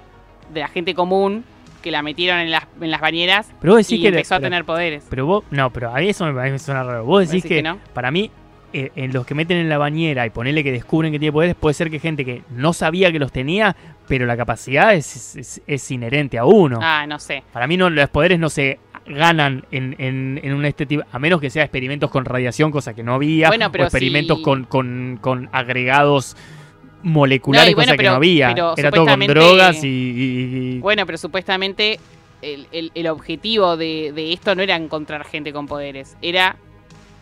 de la gente común que la metieron en las, en las bañeras Pero vos decís y que empezó a tener poderes. Pero vos, no, pero a mí eso me, a mí me suena raro. Vos decís decís que, que no? para mí, eh, en los que meten en la bañera y ponerle que descubren que tiene poderes, puede ser que gente que no sabía que los tenía, pero la capacidad es, es- es inherente a uno. Ah, no sé. Para mí no, los poderes no se ganan en, en, en un este tipo, a menos que sea experimentos con radiación, cosa que no había, Bueno, pero o experimentos si- con, con, con agregados moleculares, No, bueno, cosa que no había. pero Era todo con drogas y... y- y- Bueno, pero supuestamente el, el- el objetivo de, de esto no era encontrar gente con poderes, era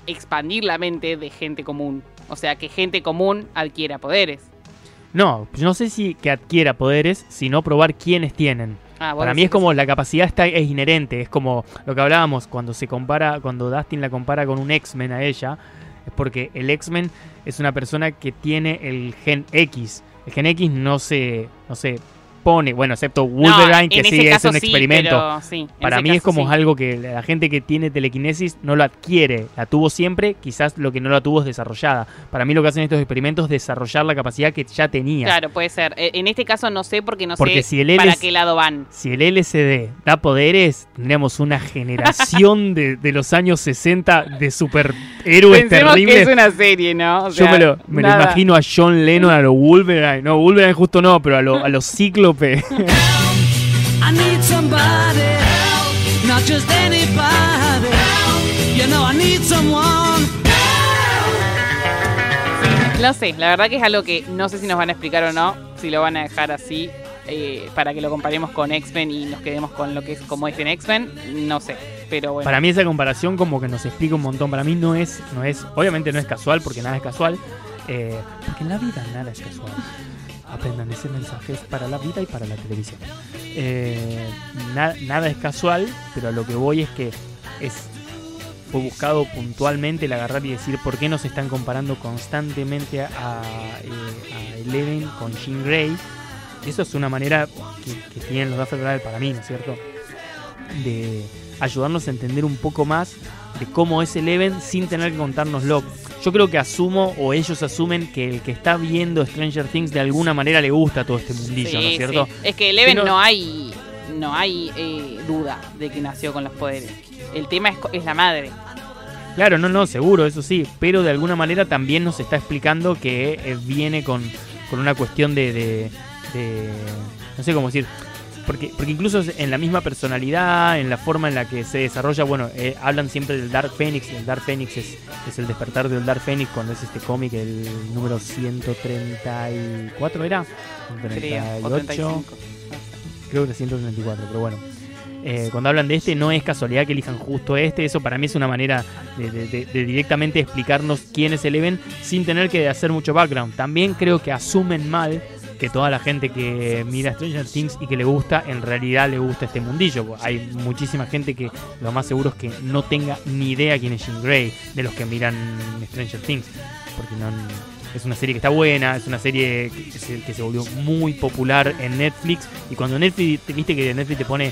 expandir la mente de gente común. O sea, que gente común adquiera poderes. No, no sé si que adquiera poderes, sino probar quiénes tienen. Ah, Para mí es como la capacidad está, es inherente, es como lo que hablábamos cuando se compara, cuando Dustin la compara con un X-Men a ella, porque el X-Men es una persona que tiene el gen X. El gen X no se, no se pone, bueno, excepto No, Wolverine, que sí es un experimento. pero sí, en Para mí es como sí. algo que la gente que tiene telequinesis no lo adquiere, la tuvo siempre, quizás lo que no la tuvo es desarrollada. Para mí lo que hacen estos experimentos es desarrollar la capacidad que ya tenía. Claro, puede ser. Eh, En este caso no sé porque no Porque sé si el para qué lado van. Si el LCD da poderes, tendríamos una generación de, de los años 60 de superhéroes Pensemos que terribles. es una serie, ¿no? O Yo me lo, me lo imagino a John Lennon, a los Wolverine. No, Wolverine justo no, pero a los a los Cíclope. I need somebody help, not just anybody. You know I need someone. No sé, la verdad que es algo que no sé si nos van a explicar o no, si lo van a dejar así eh, para que lo comparemos con X-Men y nos quedemos con lo que es como es en X-Men, no sé, pero bueno. Para mí esa comparación como que nos explica un montón. Para mí no es, no es, obviamente no es casual, porque nada es casual. eh, porque en la vida nada es casual. Aprendan ese mensaje, es para la vida y para la televisión. Eh, na- nada es casual, pero a lo que voy es que es fue buscado puntualmente el agarrar y decir por qué nos están comparando constantemente a, eh, Eleven con Jean Grey. Eso es una manera que, tienen los Duffer Brothers para mí, ¿no es cierto? De ayudarnos a entender un poco más de cómo es Eleven sin tener que contárnoslo. Yo creo que asumo, o ellos asumen, que el que está viendo Stranger Things de alguna manera le gusta todo este mundillo, ¿no es cierto? sí. Es que Eleven no- no... hay no hay eh, duda de que nació con los poderes. El tema es, es la madre. Claro, no, no, seguro, eso sí, pero de alguna manera también nos está explicando que eh, viene con, con una cuestión de, de- de- no sé cómo decir, porque, porque incluso en la misma personalidad, en la forma en la que se desarrolla, bueno, eh, hablan siempre del Dark Phoenix, el Dark Phoenix es, es el despertar del Dark Phoenix cuando es este cómic, el número 134 era, Creo, o 38, 35. creo que 134, pero bueno. Eh, cuando hablan de este, no es casualidad que elijan justo este. Eso para mí es una manera de, de- de- de directamente explicarnos quién es Eleven sin tener que hacer mucho background. También creo que asumen mal que toda la gente que mira Stranger Things y que le gusta, en realidad le gusta este mundillo. Hay muchísima gente que lo más seguro es que no tenga ni idea quién es Jean Grey de los que miran Stranger Things. Porque no, es una serie que está buena, es una serie que se, que se volvió muy popular en Netflix. Y cuando Netflix, te- viste que Netflix te pone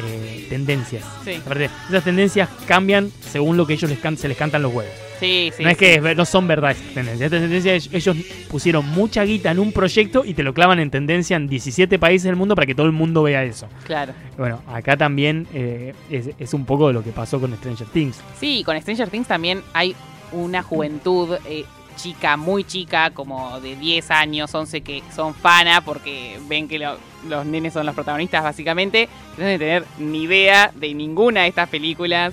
eh, tendencias. Sí, Aparte, esas tendencias cambian según lo que ellos les can- se les cantan los huevos. Sí, sí. no es que no son verdad estas tendencias. Tendencias ellos pusieron mucha guita en un proyecto y te lo clavan en tendencia en 17 países del mundo para que todo el mundo vea eso. Claro. Bueno, acá también eh, es, es un poco de lo que pasó con Stranger Things. Sí, con Stranger Things también hay una juventud eh, chica, muy chica, como de 10 años, 11, que son fana porque ven que lo- los nenes son los protagonistas, básicamente. No deben tener ni idea de ninguna de estas películas,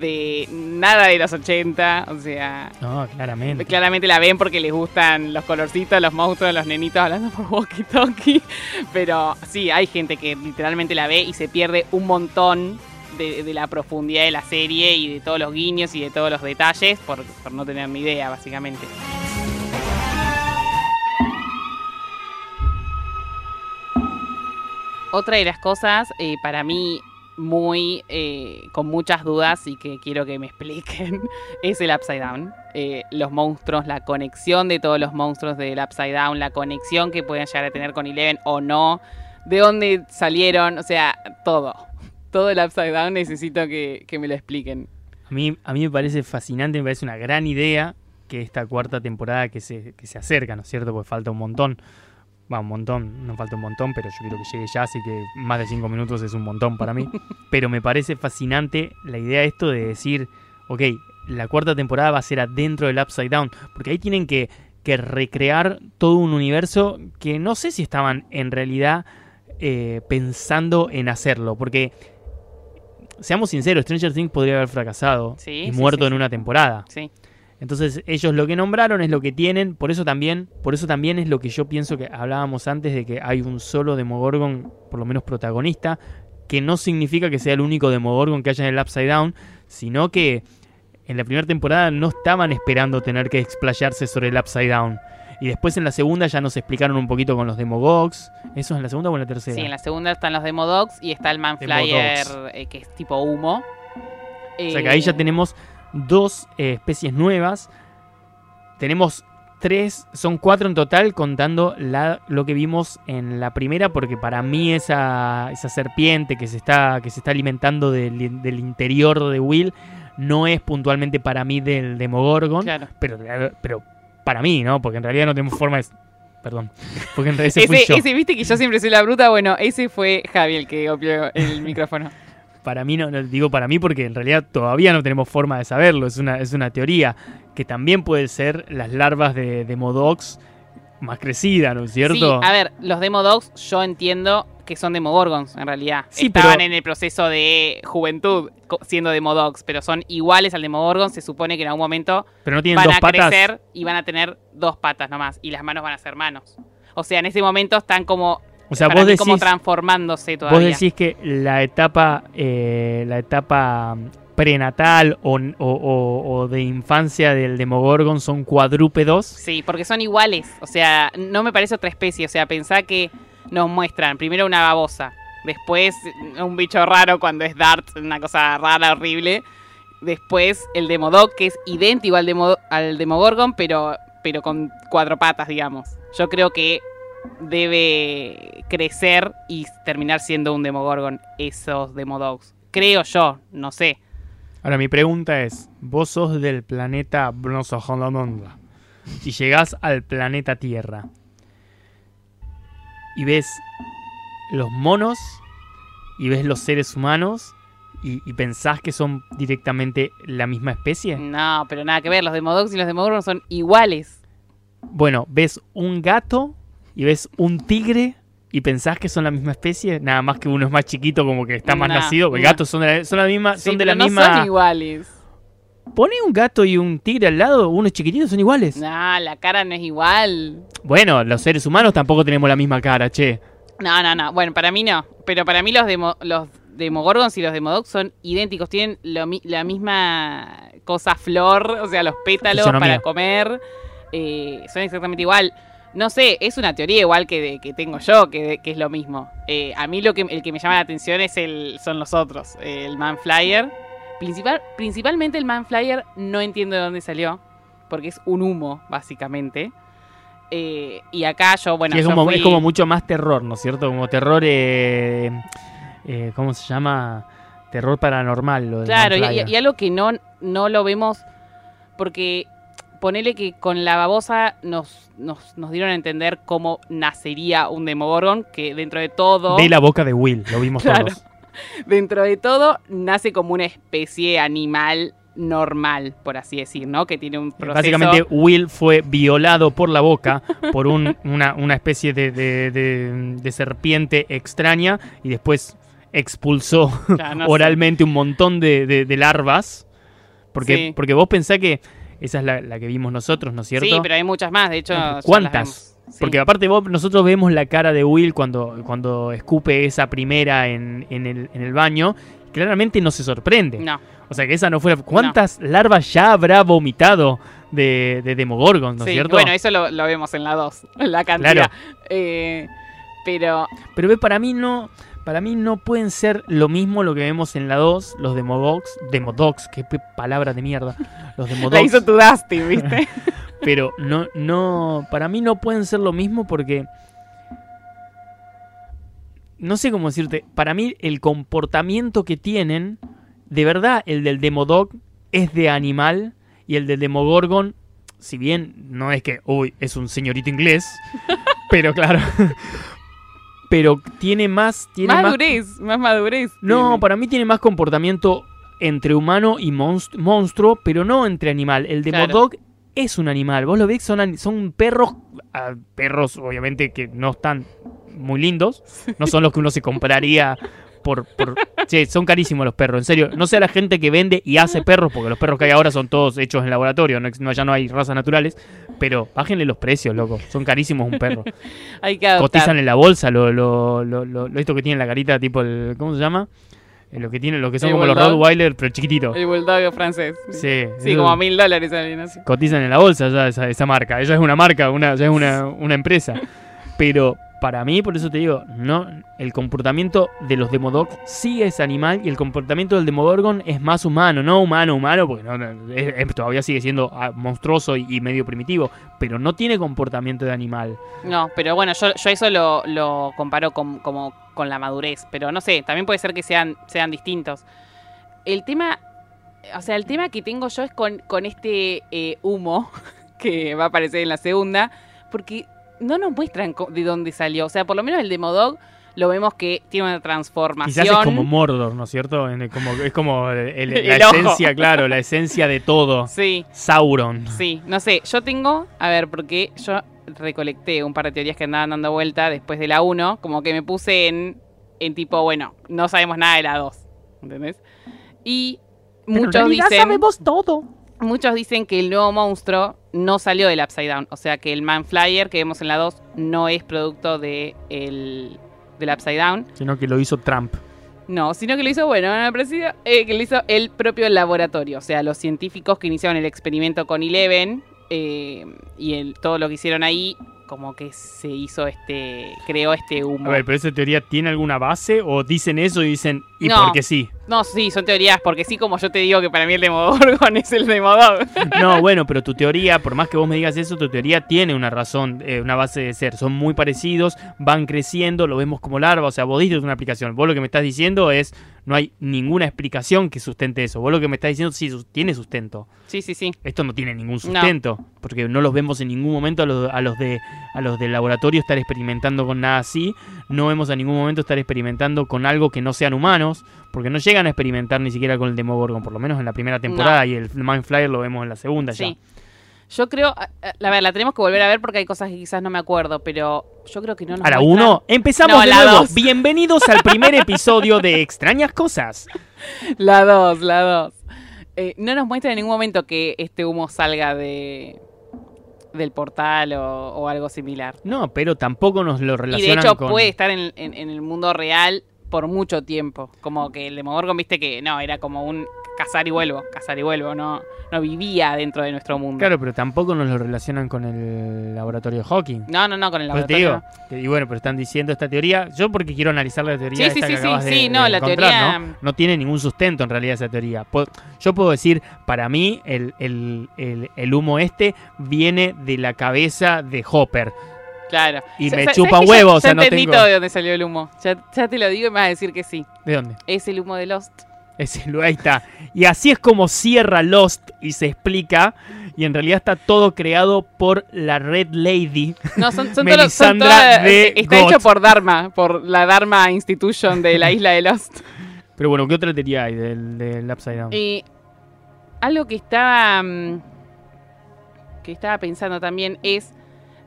de nada de los 80, o sea. No, claramente. Claramente la ven porque les gustan los colorcitos, los monstruos, los nenitos hablando por walkie talkie. Pero sí, hay gente que literalmente la ve y se pierde un montón de, de la profundidad de la serie y de todos los guiños y de todos los detalles por, por no tener ni idea, básicamente. Otra de las cosas eh, para mí muy eh, con muchas dudas y que quiero que me expliquen es el Upside Down. Eh, los monstruos, la conexión de todos los monstruos del Upside Down, la conexión que pueden llegar a tener con Eleven o no, de dónde salieron, o sea, todo. Todo el Upside Down necesito que, que me lo expliquen. A mí, a mí me parece fascinante, me parece una gran idea que esta cuarta temporada que se, que se acerca, ¿no es cierto? Porque falta un montón. Va, un montón, no falta un montón, pero yo quiero que llegue ya, así que más de cinco minutos es un montón para mí. pero me parece fascinante la idea de esto de decir, ok, la cuarta temporada va a ser adentro del Upside Down, porque ahí tienen que, que recrear todo un universo que no sé si estaban en realidad eh, pensando en hacerlo, porque seamos sinceros, Stranger Things podría haber fracasado Sí, y sí, muerto sí, en una temporada. Sí, Entonces ellos lo que nombraron es lo que tienen, por eso también, por eso también es lo que yo pienso que hablábamos antes de que hay un solo Demogorgon, por lo menos protagonista, que no significa que sea el único Demogorgon que haya en el Upside Down, sino que en la primera temporada no estaban esperando tener que explayarse sobre el Upside Down. Y después en la segunda ya nos explicaron un poquito con los Demogogs. ¿Eso es en la segunda o en la tercera? sí, en la segunda están los Demodogs y está el Manflyer eh, que es tipo humo. O sea que ahí ya Eh, tenemos dos eh, especies nuevas. Tenemos tres, son cuatro en total, contando la, lo que vimos en la primera, porque para mí esa, esa serpiente que se está, que se está alimentando del, del interior de Will no es puntualmente para mí del Demogorgon, Claro. pero, pero para mí, ¿no? Porque en realidad no tenemos forma de... Perdón, porque en realidad ese, fui Ese, yo. ese, viste que yo siempre soy la bruta. Bueno, ese fue Javi el que copió el micrófono. Para mí, no, no, digo para mí porque en realidad todavía no tenemos forma de saberlo, es una, es una teoría que también puede ser las larvas de, de Modox más crecidas, ¿no es cierto? Sí, a ver, los Demodogs yo entiendo que son Demogorgons en realidad. Sí, Estaban pero- en el proceso de juventud siendo Demodogs, pero son iguales al Demogorgon. Se supone que en algún momento Pero no tienen van dos a patas. crecer y van a tener dos patas nomás. Y las manos van a ser manos. O sea, en ese momento están como, O sea, para vos decís, como transformándose vos todavía. decís que la etapa, eh, la etapa mm, prenatal o, o- o- de infancia del Demogorgon son cuadrúpedos. Sí, porque son iguales. O sea, no me parece otra especie. O sea, pensá que nos muestran primero una babosa, después un bicho raro cuando es Dart, una cosa rara, horrible. Después el Demodog, que es idéntico al, Demo- al Demogorgon, pero, pero con cuatro patas, digamos. Yo creo que debe crecer y terminar siendo un Demogorgon esos Demodogs. Creo yo, no sé. Ahora mi pregunta es, vos sos del planeta Blosoholononda y llegás al planeta Tierra y ves los monos y ves los seres humanos y, y pensás que son directamente la misma especie. No, pero nada que ver. Los Demodogs y los Demogorgon son iguales. Bueno, ves un gato y ves un tigre y pensás que son la misma especie, nada más que uno es más chiquito, como que está más nacido. Los no. gatos son de la, son la misma, Sí, son de pero la no misma. son iguales. Pone un gato y un tigre al lado, unos chiquititos son iguales. No, la cara no es igual. Bueno, los seres humanos tampoco tenemos la misma cara, che. No, no, no. Bueno, para mí no. Pero para mí los, demo, los Demogorgons y los Demodogs son idénticos. Tienen lo la misma cosa flor, o sea, los pétalos Fisonomía. para comer. eh, son exactamente igual. No sé, es una teoría igual que, de- que tengo yo, que, que es lo mismo. Eh, a mí lo que, el que me llama la atención es el, son los otros. el Manflyer. Principal, principalmente el Manflyer no entiendo de dónde salió. Porque es un humo, básicamente. Eh, y acá yo, bueno, Sí, es, yo como, fui- es como mucho más terror, ¿no es cierto? Como terror, eh, eh, ¿cómo se llama? Terror paranormal. Lo Claro, y- y algo que no, no lo vemos, porque ponele que con la babosa nos, nos, nos dieron a entender cómo nacería un Demogorgon, que dentro de todo, De la boca de Will, lo vimos Claro. todos. dentro de todo, nace como una especie animal normal, por así decir, ¿no? Que tiene un proceso... Básicamente, Will fue violado por la boca por un- una, una especie de, de- de- de serpiente extraña y después expulsó no sé. oralmente un montón de, de- de larvas. Porque, Sí. porque vos pensás que esa es la, la que vimos nosotros, ¿no es cierto? Sí, pero hay muchas más, de hecho... ¿Cuántas? Sí. Porque aparte vos, nosotros vemos la cara de Will cuando, cuando escupe esa primera en, en el, en el baño. Claramente no se sorprende. No, O sea que esa no fue. ¿Cuántas larvas ya habrá vomitado de, de Demogorgon, no es sí, cierto? bueno, eso lo, lo vemos en la 2, la cantidad. Claro. Eh, pero Pero para mí no. Para mí no pueden ser lo mismo lo que vemos en la 2, los Demodogs. Demodogs, qué palabra de mierda. Los la Demodogs. hizo tu Dusty, ¿viste? Pero no, no. Para mí no pueden ser lo mismo porque. No sé cómo decirte. Para mí, el comportamiento que tienen. De verdad, el del Demodog es de animal. Y el del Demogorgon. Si bien no es que. Uy, es un señorito inglés. pero claro. Pero tiene más. Tiene más madurez, más madurez. no, tiene. para mí tiene más comportamiento entre humano y monst- monstruo, pero no entre animal. El Claro. Demodog es un animal. Vos lo ves, son, son perros, ah, perros obviamente que no están muy lindos. No son los que uno se compraría por... por son carísimos los perros, en serio. No sea la gente que vende y hace perros, porque los perros que hay ahora son todos hechos en laboratorio, no, ya no hay razas naturales. Pero bájenle los precios, loco. Son carísimos un perro. Hay que adoptar. Cotizan en la bolsa lo, lo, lo, lo- lo- esto que tiene en la carita, tipo el. ¿Cómo se llama? Eh, lo que tiene, lo que son ¿El como los? Rottweiler, pero chiquititos. El bulldog francés. Sí, Sí, como a mil dólares cotizan en la bolsa ya esa, esa marca. Ella es una marca, una, ya es una, una empresa. Pero para mí, por eso te digo, no, el comportamiento de los Demodogs sí es animal y el comportamiento del Demogorgon es más humano, no humano, humano, porque todavía sigue siendo ah, monstruoso y, medio primitivo, pero no tiene comportamiento de animal. No, pero bueno, yo, eso lo, lo comparo con, como con la madurez. Pero no sé, también puede ser que sean, sean distintos. El tema, o sea, el tema que tengo yo es con, con este eh, humo que va a aparecer en la segunda, porque no nos muestran co- de dónde salió. O sea, por lo menos el Demodog lo vemos que tiene una transformación. Quizás es como Mordor, ¿no es cierto? En el- como, es como el- el- la El ojo. esencia, claro, la esencia de todo. Sí, Sauron. Sí, no sé, yo tengo, a ver, porque yo recolecté un par de teorías que andaban dando vuelta después de la 1, como que me puse en, en tipo, bueno, no sabemos nada de la 2, ¿entendés? Y muchos dicen, todo. muchos dicen que el nuevo monstruo no salió del Upside Down, o sea que el Manflyer que vemos en la 2 no es producto de el, del Upside Down, Sino que lo hizo Trump. no, sino que lo hizo, bueno, me eh, que lo hizo el propio laboratorio, o sea, los científicos que iniciaron el experimento con Eleven eh, y el, todo lo que hicieron ahí, como que se hizo este, creó este humo. A ver, pero esa teoría tiene alguna base o dicen eso y dicen y No. porque sí. No, sí, son teorías, porque sí, como yo te digo que para mí el Demogorgon es el Demodog. No, bueno, pero tu teoría, por más que vos me digas eso, tu teoría tiene una razón, eh, una base de ser. Son muy parecidos, van creciendo, lo vemos como larva. O sea, vos diste una explicación. Vos lo que me estás diciendo es, no hay ninguna explicación que sustente eso. Vos lo que me estás diciendo sí tiene sustento. Sí, sí, sí. Esto no tiene ningún sustento, porque no los vemos en ningún momento a los, a los de a los del laboratorio estar experimentando con nada así. No vemos a ningún momento estar experimentando con algo que no sean humanos, porque no llegan llegan a experimentar ni siquiera con el Demogorgon, por lo menos en la primera temporada, y el Mind Flyer lo vemos en la segunda ya. Yo creo, a- a- la verdad, la tenemos que volver a ver porque hay cosas que quizás no me acuerdo, pero yo creo que no nos A la muestran- 1, empezamos No, de la nuevo. dos. Bienvenidos al primer episodio de Extrañas Cosas. La 2, la 2. no nos muestra en ningún momento que este humo salga de del portal o, o algo similar. No, pero tampoco nos lo Y de relacionan hecho con... puede estar en, en- en el mundo real por mucho tiempo. Como que el Demogorgon, viste que no, era como un cazar y vuelvo, cazar y vuelvo, no, no vivía dentro de nuestro mundo. Claro, pero tampoco nos lo relacionan con el laboratorio de Hawking. No, no, no, con el Por eso te laboratorio. digo, y bueno, pero están diciendo esta teoría. Yo porque quiero analizar la teoría Sí, esta sí, que sí, sí, de- sí, de no, la teoría- ¿no? No tiene ningún sustento en realidad esa teoría. Yo puedo decir, para mí, el, el- el- el humo este viene de la cabeza de Hopper. Claro. Y me chupa ¿sabes un ya- huevo, ya, o sea, no entendí tengo- todo de dónde salió el humo. Ya, ya te lo digo y me vas a decir que sí. ¿De dónde? Es el humo de Lost. Ese, lu- ahí está. Y así es como cierra Lost y se explica. Y en realidad está todo creado por la Red Lady. No, son, son todos- son todas- de Está hecho por Dharma, por la Dharma Institution de la isla de Lost. Pero bueno, ¿qué otra teoría hay del, del Upside Down? Y algo que estaba mm, que estaba pensando también es,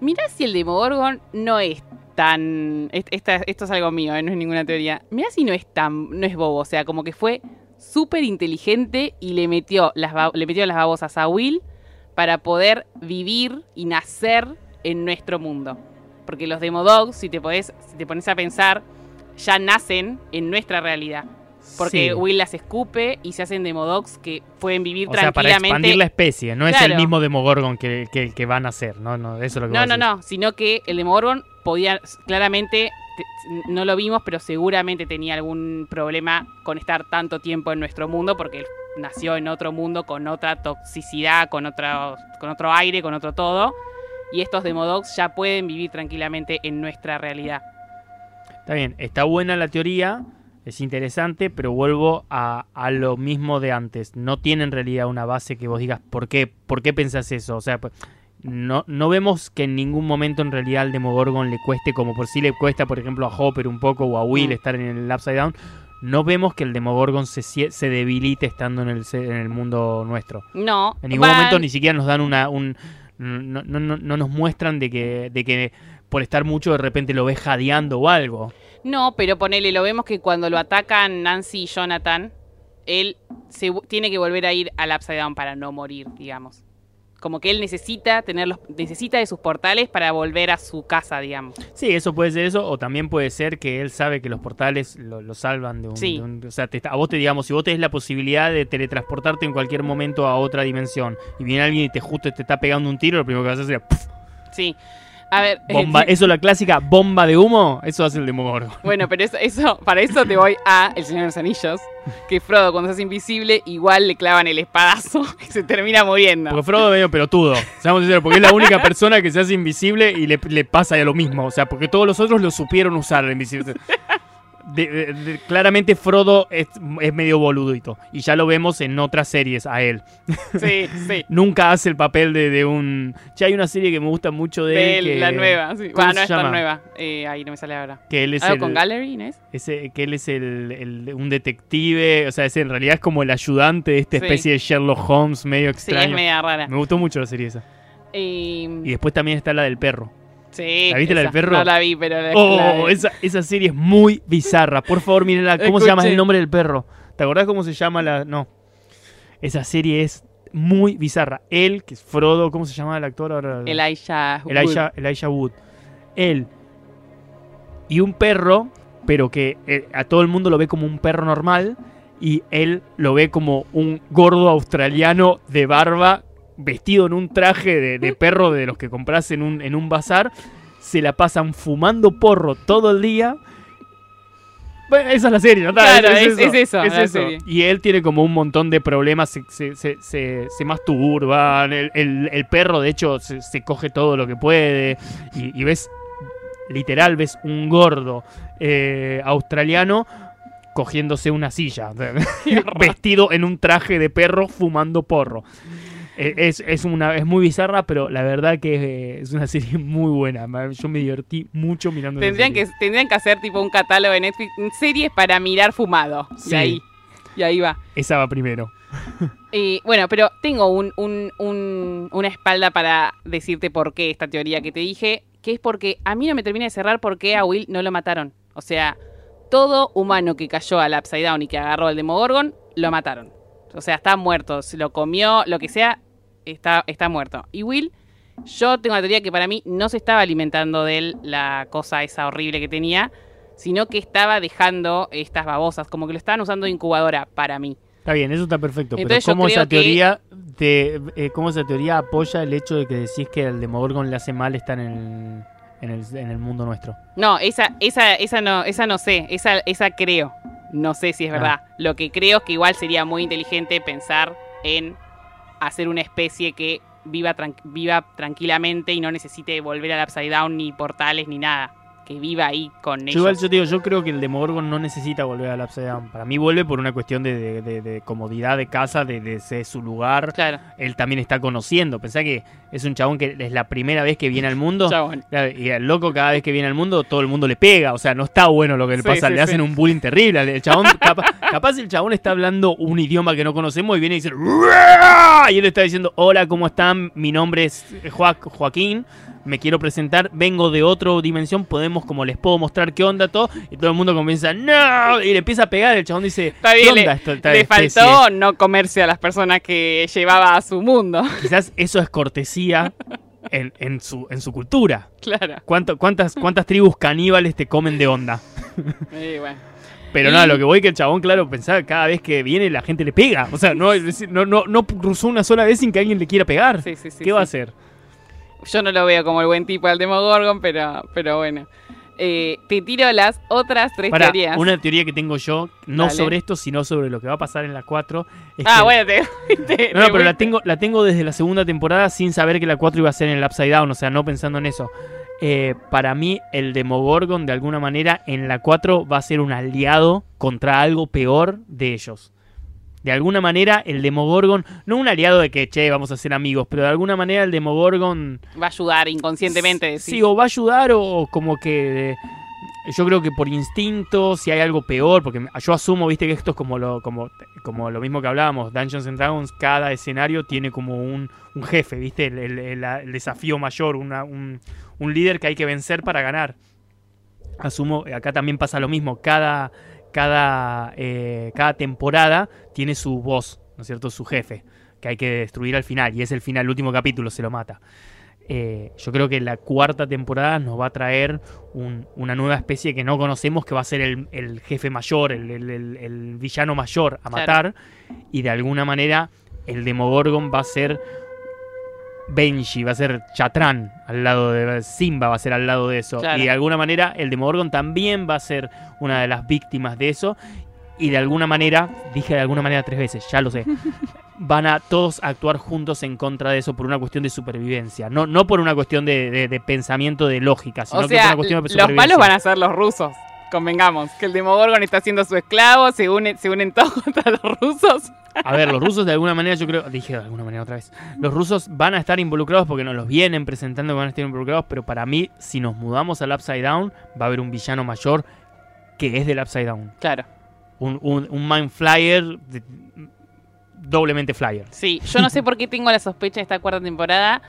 mirá si el Demogorgon no es tan esto es algo mío, eh, no es ninguna teoría. Mirá si no es tan no es bobo, o sea, como que fue súper inteligente y le metió las le metió las babosas a Will para poder vivir y nacer en nuestro mundo. Porque los Demodogs, si te podés, si te pones a pensar, ya nacen en nuestra realidad. Porque Sí. Will las escupe y se hacen demodogs que pueden vivir O sea, para tranquilamente. expandir la especie, no es el mismo Demogorgon que, que, que van a ser, ¿no? no eso es lo que no, no, no, sino que el Demogorgon podía, claramente, te- no lo vimos, pero seguramente tenía algún problema con estar tanto tiempo en nuestro mundo, porque él nació en otro mundo con otra toxicidad, con otro, con otro aire, con otro todo. Y estos Demodogs ya pueden vivir tranquilamente en nuestra realidad. Está bien, está buena la teoría, es interesante, pero vuelvo a, a lo mismo de antes. No tiene en realidad una base que vos digas, ¿por qué, ¿por qué pensás eso? O sea, pues, no, no vemos que en ningún momento en realidad al Demogorgon le cueste, como por si le cuesta, por ejemplo, a Hopper un poco o a Will Mm. estar en el Upside Down. No vemos que el Demogorgon se, se debilite estando en el, en el mundo nuestro. No. En ningún van- momento ni siquiera nos dan una. Un, no, no- no- no nos muestran de que, de que por estar mucho de repente lo ves jadeando o algo. No, pero ponele, lo vemos que cuando lo atacan Nancy y Jonathan, él se, tiene que volver a ir al Upside Down para no morir, digamos. Como que él necesita tener los, necesita de sus portales para volver a su casa, digamos. Sí, eso puede ser eso, o también puede ser que él sabe que los portales lo, lo salvan de un, Sí. de un- O sea, te- a vos te digamos, si vos tenés la posibilidad de teletransportarte en cualquier momento a otra dimensión y viene alguien y te justo te está pegando un tiro, lo primero que vas a hacer es. Sí. A ver, eh, bomba. Eso la clásica bomba de humo, eso hace el Demogorgon. bueno, pero eso, eso, para eso te voy a El Señor de los Anillos, que Frodo cuando se hace invisible, igual le clavan el espadazo y se termina muriendo. Porque Frodo es medio pelotudo, seamos sinceros, porque es la única persona que se hace invisible y le, le pasa lo mismo. O sea, porque todos los otros lo supieron usar el invisible. De- claramente Frodo es, es medio boludito. Y ya lo vemos en otras series a él. Sí, sí. Nunca hace el papel de, de un. Ya hay una serie que me gusta mucho de, De él. que- la nueva, sí. ¿cómo Bueno, se no es tan nueva. Eh, ahí no me sale ahora. Que él es ¿Algo el, con Gallery, no es? ese- que él es el, el- un detective. O sea, es, en realidad es como el ayudante de esta Sí. especie de Sherlock Holmes medio Sí, es extraño. media rara. me gustó mucho la serie esa. Eh, Y después también está la del perro. Sí, ¿La viste la del esa. perro? No la vi, pero la, Oh, la esa, esa serie es muy bizarra. Por favor, mírenla. ¿Cómo se llama el nombre del perro? ¿Te acordás cómo se llama la.? No. Esa serie es muy bizarra. Él, que es Frodo, ¿cómo se llama el actor ahora? Elijah Wood. Elijah, Elijah Wood. Él y un perro, pero que eh, a todo el mundo lo ve como un perro normal. Y él lo ve como un gordo australiano de barba, vestido en un traje de, de perro de los que compras en un, en un bazar. Se la pasan fumando porro todo el día. Bueno, esa es la serie, ¿no? Claro, es- es eso, la serie. Y él tiene como un montón de problemas, se, se, se, se- se masturban, el, el- el perro de hecho se, se coge todo lo que puede y, y ves, literal, ves un gordo eh, australiano cogiéndose una silla, vestido en un traje de perro fumando porro. Eh, Es, es, una, es muy bizarra, pero la verdad que eh, es una serie muy buena. Yo me divertí mucho mirando Tendrían que, tendrían que hacer tipo un catálogo de Netflix, series para mirar fumado. Sí. Y ahí. Y ahí va. Esa va primero. Y bueno, pero tengo un, un- un- una espalda para decirte por qué esta teoría que te dije, que es porque a mí no me termina de cerrar por qué a Will no lo mataron. O sea, todo humano que cayó al Upside Down y que agarró al Demogorgon, lo mataron. O sea, está muerto, se lo comió, lo que sea, está, está muerto. Y Will, yo tengo la teoría que para mí no se estaba alimentando de él la cosa esa horrible que tenía, sino que estaba dejando estas babosas, como que lo estaban usando de incubadora para mí. Está bien, eso está perfecto. Entonces pero ¿cómo esa que- teoría te, eh, cómo esa teoría apoya el hecho de que decís que el Demogorgon le hace mal estar en el, en el, en el mundo nuestro? No, esa, esa, esa no, esa no sé, esa, esa creo. No sé si es Ah. verdad. Lo que creo es que igual sería muy inteligente pensar en hacer una especie que viva, viva tranquilamente y no necesite volver al Upside Down ni portales ni nada. Que viva ahí con Yo ellos. igual yo te digo, yo creo que el Demogorgon no necesita volver al Upside Down. Para mí vuelve por una cuestión de, de- de- de comodidad de casa, de, su lugar. Claro, Él también está conociendo. Pensá que es un chabón que es la primera vez que viene al mundo. chabón. Y el loco cada vez que viene al mundo, todo el mundo le pega. O sea, no está bueno lo que le Sí, pasa. sí, le hacen un bullying terrible. El chabón, capa- capaz el chabón está hablando un idioma que no conocemos y viene y dice... Y él está diciendo, hola, ¿cómo están? Mi nombre es Joa- Joaquín. Me quiero presentar, vengo de otra dimensión, podemos, como les puedo mostrar qué onda, todo, y todo el mundo comienza, no, y le empieza a pegar, el chabón dice, Está bien, ¿qué onda le, esto- esta le especie?". faltó no comerse a las personas que llevaba a su mundo. Quizás eso es cortesía en, en su, en su cultura. claro. ¿Cuánto- cuántas, ¿Cuántas tribus caníbales te comen de onda? Y bueno. Pero Y- nada, lo que voy que el chabón, claro, pensaba que cada vez que viene la gente le pega. O sea, no, es decir, no, no, no cruzó una sola vez sin que alguien le quiera pegar. Sí, sí, sí, ¿Qué va a sí. hacer? Yo no lo veo como el buen tipo del Demogorgon, pero, pero bueno. Eh, te tiro las otras tres Para, teorías. una teoría que tengo yo, no Dale. sobre esto, sino sobre lo que va a pasar en la 4. es Ah, que- bueno, te, te- No, pero la tengo, la tengo desde la segunda temporada sin saber que la 4 iba a ser en el Upside Down, o sea, no pensando en eso. Eh, para mí, el Demogorgon, de alguna manera, en la 4 va a ser un aliado contra algo peor de ellos. De alguna manera, el Demogorgon, no un aliado de que, che, vamos a ser amigos, pero de alguna manera el Demogorgon Va a ayudar inconscientemente. decís. Sí, o va a ayudar o como que... Yo creo que por instinto, si hay algo peor, porque yo asumo, viste, que esto es como lo, como, como lo mismo que hablábamos, Dungeons and Dragons, cada escenario tiene como un, un jefe, viste, el, el- el- el desafío mayor, una- un, un líder que hay que vencer para ganar. Asumo, acá también pasa lo mismo, cada, cada, eh, cada temporada tiene su voz, ¿no es cierto? Su jefe, que hay que destruir al final, y es el final, el último capítulo, se lo mata. Eh, yo creo que la cuarta temporada nos va a traer un- una nueva especie que no conocemos, que va a ser el, el jefe mayor, el, el- el- el villano mayor a Claro. matar, y de alguna manera el Demogorgon va a ser Benji, va a ser Chatran al lado de Simba, va a ser al lado de eso. Claro. Y de alguna manera el Demogorgon también va a ser una de las víctimas de eso. Y de alguna manera, dije de alguna manera tres veces, ya lo sé, van a todos actuar juntos en contra de eso por una cuestión de supervivencia. No, no por una cuestión de, de- de pensamiento, de lógica, sino O que por una cuestión de los supervivencia. malos van a ser los rusos. Convengamos, que el Demogorgon está siendo su esclavo, se, une- se unen todos contra los rusos. A ver, los rusos de alguna manera, yo creo, dije de alguna manera otra vez, los rusos van a estar involucrados porque nos los vienen presentando que van a estar involucrados, pero para mí, si nos mudamos al Upside Down, va a haber un villano mayor que es del Upside Down. Claro. Un, un, un Mind Flyer, de- doblemente Flyer. Sí, yo no sé por qué tengo la sospecha de esta cuarta temporada.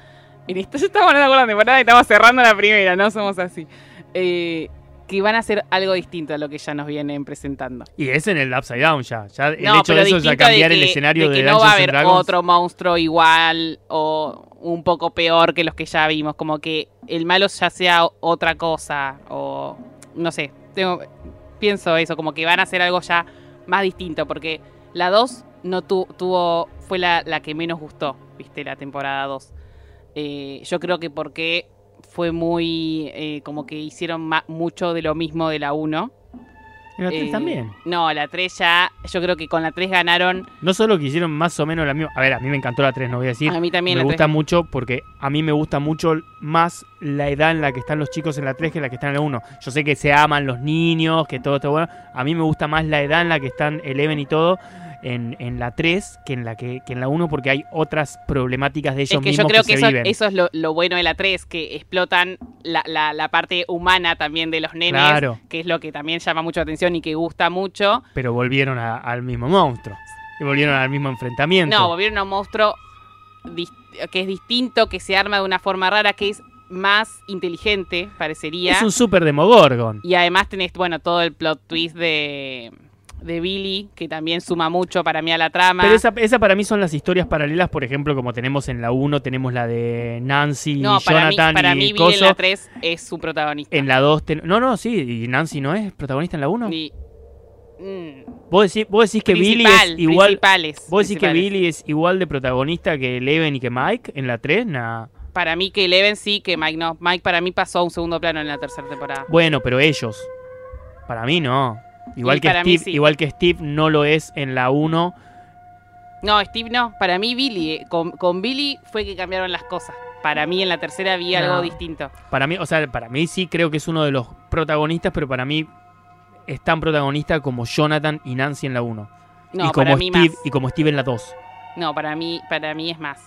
En esto ya estamos en la cuarta temporada y estamos cerrando la primera, no somos así. Eh, que van a hacer algo distinto a lo que ya nos vienen presentando. Y es en el Upside Down ya. ya el no, hecho de eso es ya cambiar de el que- escenario de de, que no va a haber Dragons. otro monstruo igual o un poco peor que los que ya vimos. Como que el malo ya sea otra cosa o no sé. Tengo, pienso eso, como que van a hacer algo ya más distinto porque la 2 no tu- tuvo fue la, la que menos gustó, viste, la temporada 2. Eh, yo creo que porque fue muy eh, como que hicieron mucho de lo mismo de la 1. En la tres Eh, también. No, la 3 ya, yo creo que con la 3 ganaron. No solo que hicieron más o menos la misma. A ver, a mí me encantó la 3, no voy a decir. a mí también me la gusta 3. mucho porque a mí me gusta mucho más la edad en la que están los chicos en la 3 que en la que están en la 1. Yo sé que se aman los niños, que todo está bueno. A mí me gusta más la edad en la que están Eleven y todo. En, en la 3 que en la que, que en la 1 porque hay otras problemáticas de ellos Es que mismos yo creo que, eso, viven. eso es lo, lo bueno de la 3, que explotan la, la- la parte humana también de los nenes, Claro. que es lo que también llama mucho la atención y que gusta mucho. Pero volvieron a- al mismo monstruo. Y volvieron al mismo enfrentamiento. No, volvieron a un monstruo que es distinto, que se arma de una forma rara, que es más inteligente, parecería. es un super Demogorgon. Y además tenés, bueno, todo el plot twist de, de Billy, que también suma mucho para mí a la trama. Pero esa, esa para mí son las historias paralelas, por ejemplo, como tenemos en la 1, tenemos la de Nancy, no, para mí, Jonathan para y mí Billy en la 3 es su protagonista. En la 2, ten- no, no, sí, y Nancy no es protagonista en la 1. Y- mm, ¿Vos decís, vos decís que Billy es igual. principales, ¿Vos decís que. Billy es igual de protagonista que Eleven y que Mike en la 3? Nah. Para mí que Eleven sí, que Mike no. Mike para mí pasó a un segundo plano en la tercera temporada. Bueno, pero ellos. Para mí no. Igual Y que Steve, sí. igual que Steve no lo es en la 1. No, Steve no. Para mí Billy. eh, Con, con Billy fue que cambiaron las cosas. Para mí en la tercera vi No. algo distinto. Para mí, o sea, para mí sí creo que es uno de los protagonistas, pero para mí es tan protagonista como Jonathan y Nancy en la 1. No, y como para mí Steve más. y como Steve en la 2. No, para mí, para mí es más.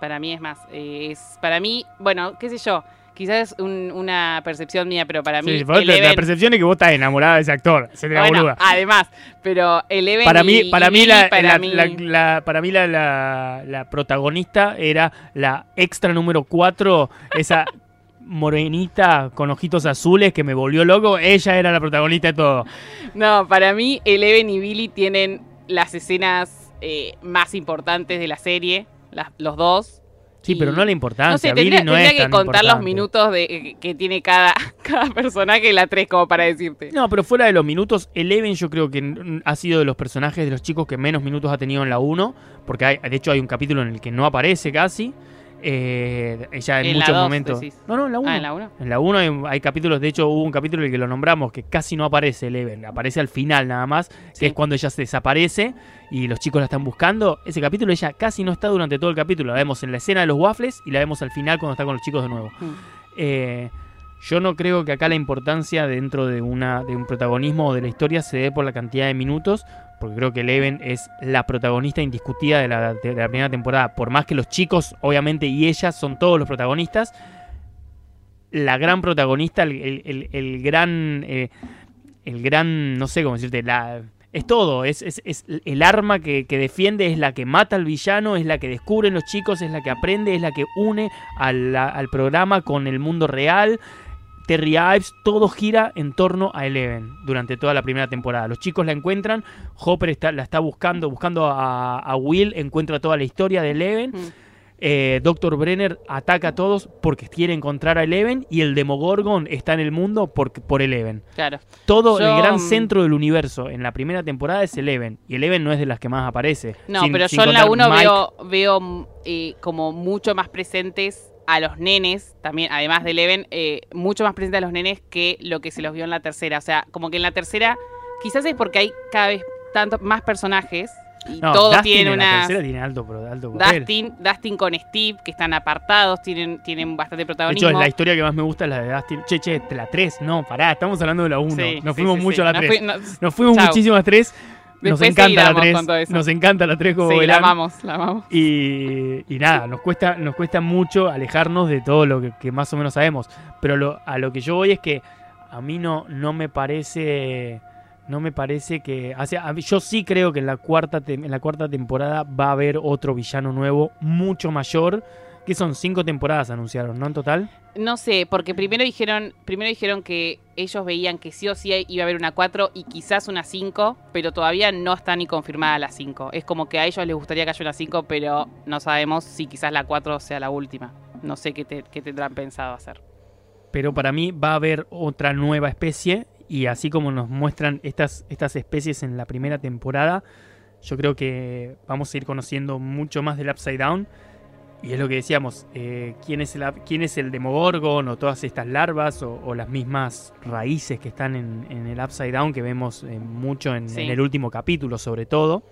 Para mí es más. Eh, es, para mí, bueno, qué sé yo. Quizás es un- una percepción mía, pero para mí Sí, vos- la- Eleven- la percepción es que vos estás enamorada de ese actor. Se te la bueno, boluda. además, pero Eleven Para mí, y- para y mí, la, para la- mí- la- para mí la, la- la protagonista era la extra número 4, esa morenita con ojitos azules que me volvió loco. Ella era la protagonista de todo. No, para mí Eleven y Billy tienen las escenas eh, más importantes de la serie, las- los dos. Sí, Y- pero no la importancia. No sé, tendría, no tendría es que tan contar los minutos de, eh, que tiene cada, cada personaje en la 3 como para decirte. No, pero fuera de los minutos, Eleven yo creo que ha sido de los personajes de los chicos que menos minutos ha tenido en la 1, porque hay, de hecho hay un capítulo en el que no aparece casi. Eh, ella en, En la muchos dos, momentos. decís. No, no, en la 1. Ah, en la 1. En la 1 hay, hay capítulos, de hecho hubo un capítulo en el que lo nombramos que casi no aparece Eleven, aparece al final nada más, que es cuando ella se desaparece y los chicos la están buscando. Ese capítulo ella casi no está durante todo el capítulo, la vemos en la escena de los waffles y la vemos al final cuando está con los chicos de nuevo. Mm. Eh, yo no creo que acá la importancia dentro de, una, de un protagonismo o de la historia se dé por la cantidad de minutos, porque creo que Eleven es la protagonista indiscutida de la, primera temporada. Por más que los chicos, obviamente, y ella son todos los protagonistas, la gran protagonista, el, gran, eh, el gran, no sé cómo decirte, la... Es todo, es, es- es el arma que, defiende, es la que mata al villano, es la que descubren los chicos, es la que aprende, es la que une al programa con el mundo real. Terry Ives, todo gira en torno a Eleven durante toda la primera temporada. Los chicos la encuentran, Hopper está, la está buscando, buscando a, a Will, encuentra toda la historia de Eleven. Mm. Eh, Dr. Brenner ataca a todos porque quiere encontrar a Eleven y el Demogorgon está en el mundo por, por Eleven. Claro. Todo Yo, el gran mm, centro del universo en la primera temporada es Eleven y Eleven no es de las que más aparece. No, Sin- pero sin yo en la contar 1 Mike. veo, veo eh, como mucho más presentes a los nenes, también, además de Eleven, eh, mucho más presentes a los nenes que lo que se los vio en la tercera. O sea, como que en la tercera, quizás es porque hay cada vez tanto más personajes y No, todos Dustin tienen la una... tercera tiene alto, alto papel. Dustin, Dustin con Steve, que están apartados, tienen, tienen bastante De protagonismo. hecho, la historia que más me gusta es la de Dustin. Che, che, la 3, no, pará, estamos hablando de la 1. Sí, Nos sí, fuimos sí, mucho a la Nos 3. fui- nos- Nos fuimos Chau. muchísimo a 3. Nos encanta la seguiremos 3. con todo eso. Nos encanta la 3 como Sí, la amamos, la amamos. Y, y nada, nos cuesta, nos cuesta mucho alejarnos de todo lo que, que más o menos sabemos. Pero lo- a lo que yo voy es que a mí no, no me parece. No me parece que. O sea, mí- yo sí creo que en la, cuarta en la cuarta temporada va a haber otro villano nuevo, mucho mayor. Que son cinco temporadas anunciaron, ¿no? En total. No sé, porque primero dijeron, primero dijeron que ellos veían que sí o sí iba a haber una 4 y quizás una 5, pero todavía no está ni confirmada la 5. Es como que a ellos les gustaría que haya una 5, pero no sabemos si quizás la 4 sea la última. No sé qué, te- qué tendrán pensado hacer. Pero para mí va a haber otra nueva especie. Y así como nos muestran estas, estas especies en la primera temporada, yo creo que vamos a ir conociendo mucho más del Upside Down. Y es lo que decíamos, eh, ¿quién, es el, quién es el Demogorgon o todas estas larvas o, o las mismas raíces que están en, en el Upside Down que vemos eh, mucho en, Sí. en el último capítulo sobre todo.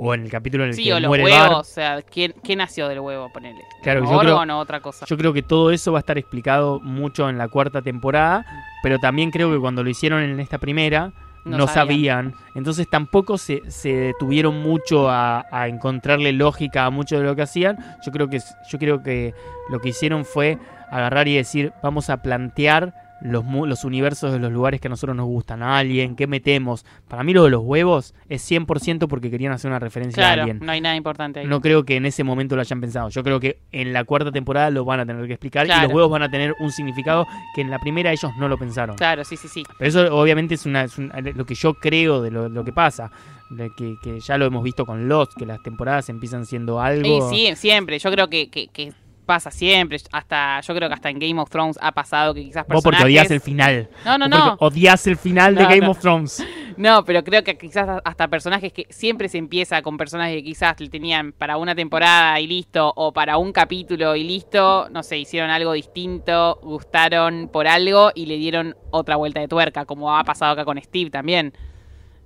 O en el capítulo en el Sí, que o los muere huevos, Bart. o sea, ¿quién, ¿qué nació del huevo? Ponele. Claro, yo creo- o otra cosa. Yo creo que todo eso va a estar explicado mucho en la cuarta temporada, pero también creo que cuando lo hicieron en esta primera, no, No sabían. sabían. Entonces tampoco se, se detuvieron mucho a, a encontrarle lógica a mucho de lo que hacían. Yo creo que yo creo que lo que hicieron fue agarrar y decir, vamos a plantear los, los universos de los lugares que a nosotros nos gustan. A alguien, ¿qué metemos? Para mí lo de los huevos es 100% porque querían hacer una referencia a alguien. no hay nada importante ahí. No creo que en ese momento lo hayan pensado. Yo creo que en la cuarta temporada lo van a tener que explicar y los huevos van a tener un significado que en la primera ellos no lo pensaron. Claro, sí, sí, sí. Pero eso obviamente es, una, es un- lo que yo creo de lo, lo que pasa. De que, que ya lo hemos visto con Lost, que las temporadas empiezan siendo algo... Y sí, siempre. Yo creo que, que, que pasa siempre. Hasta, yo creo que hasta en Game of Thrones ha pasado que quizás Vos porque personajes... odias el final. No, no, no. odias el final de Game no. of Thrones. No, pero creo que quizás hasta personajes que siempre se empieza con personajes que quizás le tenían para una temporada y listo, o para un capítulo y listo, no sé, hicieron algo distinto, gustaron por algo y le dieron otra vuelta de tuerca, como ha pasado acá con Steve también.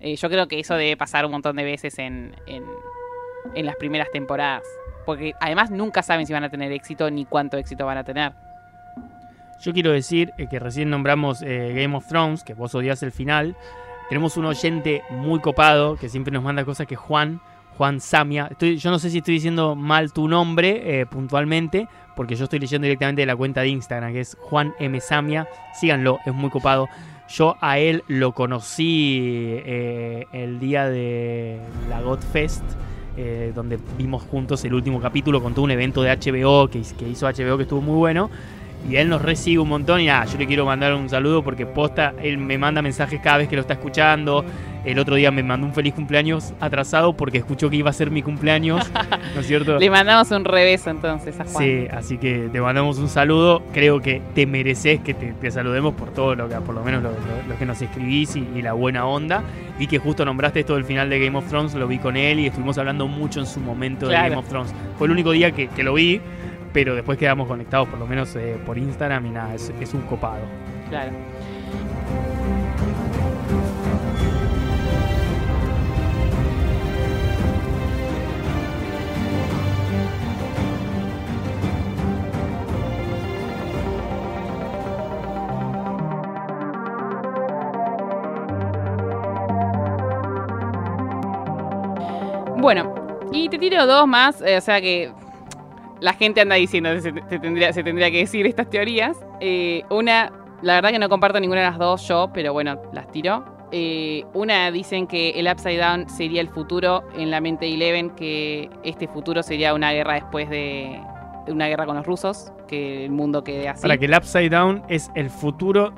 Eh, yo creo que eso debe pasar un montón de veces en, en, en las primeras temporadas. Porque además nunca saben si van a tener éxito ni cuánto éxito van a tener. Yo quiero decir eh, que recién nombramos eh, Game of Thrones, que vos odias el final. Tenemos un oyente muy copado que siempre nos manda cosas que Juan, Juan Samia. Yo no sé si estoy diciendo mal tu nombre eh, puntualmente, porque yo estoy leyendo directamente de la cuenta de Instagram, que es Juan M. Samia. Síganlo, es muy copado. Yo a él lo conocí el día de la Godfest. Eh, donde vimos juntos el último capítulo con todo un evento de HBO que, que hizo HBO que estuvo muy bueno. Y él nos recibe un montón y nada, yo le quiero mandar un saludo porque posta, él me manda mensajes cada vez que lo está escuchando. El otro día me mandó un feliz cumpleaños atrasado porque escuchó que iba a ser mi cumpleaños, ¿no es cierto? Le mandamos un revés entonces a Juan. Sí, así que te mandamos un saludo. Creo que te mereces que te, te saludemos por todo lo que, por lo menos lo, lo- lo que nos escribís y, y la buena onda. Y que justo nombraste esto del final de Game of Thrones, lo vi con él y estuvimos hablando mucho en su momento de. Game of Thrones. Fue el único día que, que lo vi, pero después quedamos conectados por lo menos eh, por Instagram y nada, es, un copado. Claro. Bueno, y te tiro dos más, eh, o sea que la gente anda diciendo se, se tendría, se tendría que decir estas teorías. Eh, una, la verdad que no comparto ninguna de las dos yo, pero bueno, las tiro. Eh, una dicen que el Upside Down sería el futuro en la mente de Eleven, que este futuro sería una guerra después de, de una guerra con los rusos, que el mundo quede así. Para que el Upside Down es el futuro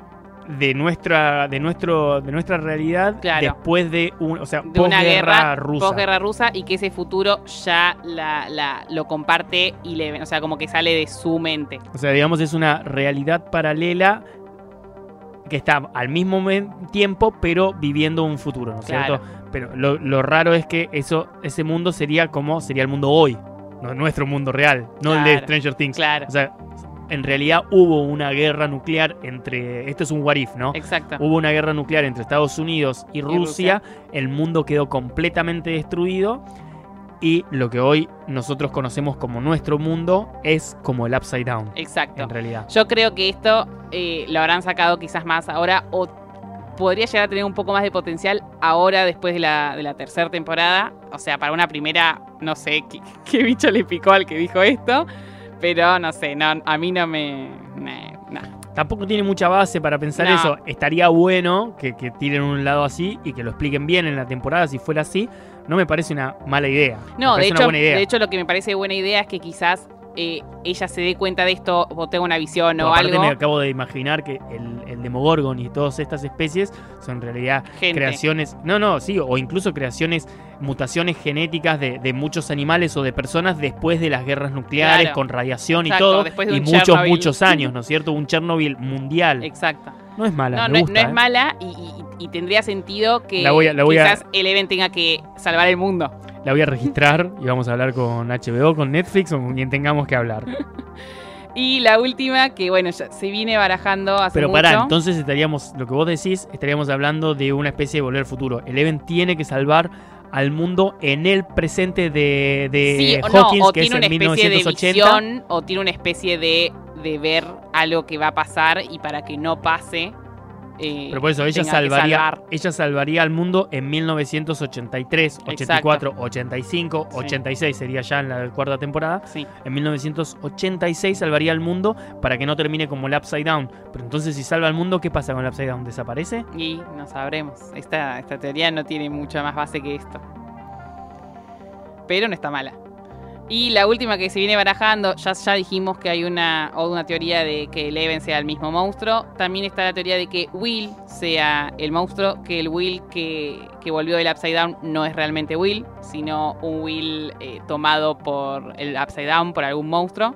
de nuestra, de nuestro, de nuestra realidad Claro. después de un, o sea, de una guerra rusa. posguerra rusa y que ese futuro ya la, la- lo comparte Eleven, o sea, como que sale de su mente. O sea, digamos, es una realidad paralela que está al mismo tiempo, pero viviendo un futuro, ¿no es Claro. cierto? Pero lo, lo raro es que eso, ese mundo sería como sería el mundo hoy, no nuestro mundo real, no el de. Stranger Things. Claro, O sea, en realidad hubo una guerra nuclear entre. Esto es un what if, ¿no? exacto. Hubo una guerra nuclear entre Estados Unidos y Rusia, Rusia. el mundo quedó completamente destruido y lo que hoy nosotros conocemos como nuestro mundo es como el upside down, Exacto. en realidad. Yo creo que esto eh, lo habrán sacado quizás más ahora o podría llegar a tener un poco más de potencial ahora después de la, de la tercera temporada. O sea, para una primera, no sé qué, qué bicho le picó al que dijo esto, pero no sé, no, a mí no me... Tampoco tiene mucha base para pensar eso. Estaría bueno que, que tiren un lado así y que lo expliquen bien en la temporada si fuera así. No me parece una mala idea. No, de hecho, buena idea. de hecho lo que me parece buena idea es que quizás eh, ella se dé cuenta de esto o tenga una visión o aparte algo. me acabo de imaginar que el, el Demogorgon y todas estas especies son en realidad Gente. creaciones, no, no, sí, o incluso creaciones, mutaciones genéticas de, de muchos animales o de personas después de las guerras nucleares, Claro. con radiación Exacto, y todo, después de y muchos, Chernobyl. muchos años, ¿no es cierto? Un Chernobyl mundial. Exacto. No es mala, No, me no, gusta, no es ¿eh? mala y, y- y tendría sentido que La voy a- la voy a- quizás Eleven tenga que salvar el mundo. La voy a registrar y vamos a hablar con HBO, con Netflix o con quien tengamos que hablar. Y la última, que bueno, ya se viene barajando hace Pero mucho. pará, entonces estaríamos, lo que vos decís, estaríamos hablando de una especie de volver al futuro. Eleven tiene que salvar al mundo en el presente de, de sí, o Hawkins, no, o que es en una especie de 1980. visión, o tiene una especie de, de ver algo que va a pasar y para que no pase, eh, Pero por eso ella salvaría, salvar. ella salvaría al mundo en 1983, 84, Exacto. 85, Sí. 86 sería ya en la cuarta temporada. Sí, En 1986 salvaría al mundo para que no termine como el Upside Down. Pero entonces si salva al mundo, ¿qué pasa con el Upside Down? ¿Desaparece? y no sabremos. Esta, esta teoría no tiene mucha más base que esto. Pero no está mala. Y la última que se viene barajando, ya, ya dijimos que hay una, o una teoría de que Eleven sea el mismo monstruo. También está la teoría de que Will sea el monstruo, que el Will que, que volvió del Upside Down no es realmente Will, sino un Will eh, tomado por el Upside Down, por algún monstruo.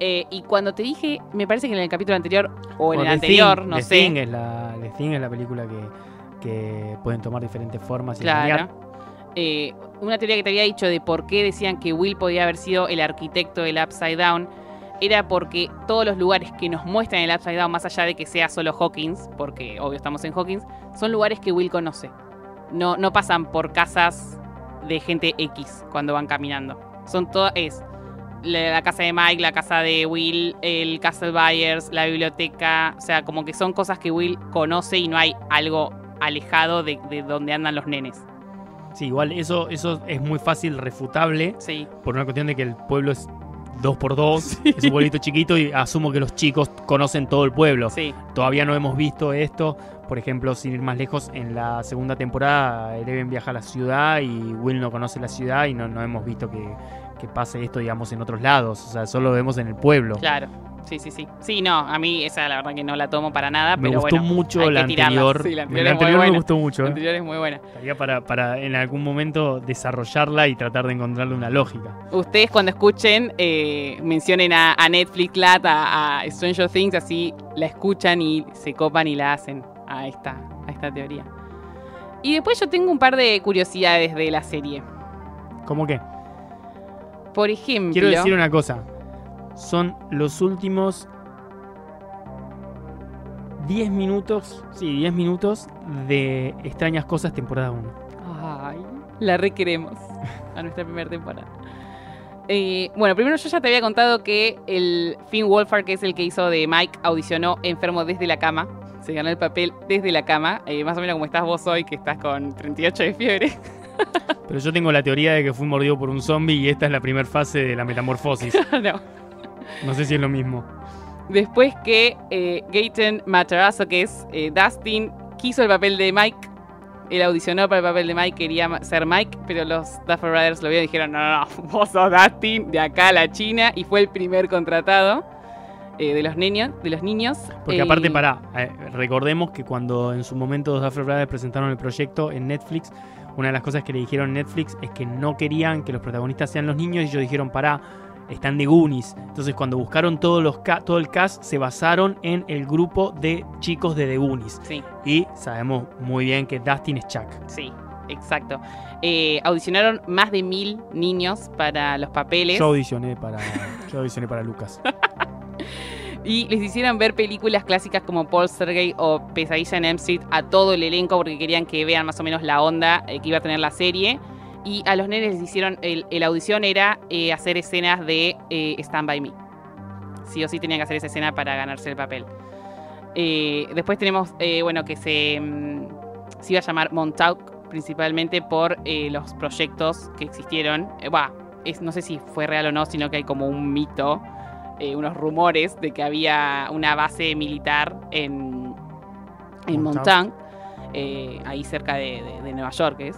Eh, y cuando te dije, me parece que en el capítulo anterior o en el The anterior, Thing- no The sé. Thing es la, The Thing es la película que, que pueden tomar diferentes formas y cambiar. Eh, una teoría que te había dicho de por qué decían que Will podía haber sido el arquitecto del Upside Down era porque todos los lugares que nos muestran el Upside Down, más allá de que sea solo Hawkins, porque obvio estamos en Hawkins, son lugares que Will conoce. No, pasan por casas de gente X cuando van caminando. Son todas. Es la, casa de Mike, la casa de Will, el Castle Byers, la biblioteca. O sea, como que son cosas que Will conoce y no hay algo alejado de donde andan los nenes. Sí, igual eso, eso es muy fácil refutable Sí, por una cuestión de que el pueblo es dos por dos, es un pueblito chiquito y asumo que los chicos conocen todo el pueblo. sí, Todavía no hemos visto esto. Por ejemplo, sin ir más lejos, en la segunda temporada Eleven viaja a la ciudad y Will no conoce la ciudad y no, no hemos visto que, que pase esto, digamos, en otros lados. O sea, solo lo vemos en el pueblo. claro. Sí, sí, sí. Sí, no, a mí esa la verdad que no la tomo para nada, Me pero gustó bueno. mucho hay la que anterior. Sí, la anterior la me buena. gustó mucho. La ¿eh? anterior es muy buena. Estaría para, para en algún momento desarrollarla y tratar de encontrarle una lógica. Ustedes cuando escuchen, eh, mencionen a, a Netflix Lat, a, a Stranger Things, así la escuchan y se copan y la hacen a esta, a esta teoría. Y después yo tengo un par de curiosidades de la serie. ¿Cómo que? Por ejemplo, Quiero decir una cosa. Son los últimos 10 minutos, sí, 10 minutos de Extrañas Cosas temporada 1. Ay, la requeremos a nuestra primera temporada. Eh, bueno, primero yo ya te había contado que el Finn Wolfhard, que es el que hizo de Mike, audicionó enfermo desde la cama. Se ganó el papel desde la cama, eh, más o menos como estás vos hoy, que estás con 38 de fiebre. Pero yo tengo la teoría de que fui mordido por un zombie y esta es la primera fase de la metamorfosis. no. No sé si es lo mismo. Después que eh, Gaten Matarazzo, que es eh, Dustin, quiso el papel de Mike. Él audicionó para el papel de Mike, quería ser Mike, pero los Duffer Brothers lo vieron y dijeron, no, no, no, vos sos Dustin, de acá a la China, y fue el primer contratado eh, de los niños. De los niños. Porque Eh, aparte, para recordemos que cuando en su momento los Duffer Brothers presentaron el proyecto en Netflix, una de las cosas que le dijeron Netflix es que no querían que los protagonistas sean los niños y ellos dijeron, pará, están de Goonies. Entonces cuando buscaron todos los todo el cast, se basaron en el grupo de chicos de The Goonies. Sí, Y sabemos muy bien que Dustin es Chuck. sí, exacto. Eh, audicionaron más de mil niños para los papeles. Yo audicioné para, yo audicioné para Lucas. Y les hicieron ver películas clásicas como Paul Sergey o Pesadilla en Elm Street a todo el elenco porque querían que vean más o menos la onda eh, que iba a tener la serie. Y a los nenes les hicieron, el, el audición era eh, hacer escenas de eh, Stand By Me. Sí o sí tenían que hacer esa escena para ganarse el papel. Eh, después tenemos, bueno, que se, mm, se iba a llamar Montauk principalmente por los proyectos que existieron. Bah, es, no sé si fue real o no, sino que hay como un mito unos rumores de que había una base militar en, en Montauk. Ahí cerca de, de- de Nueva York es,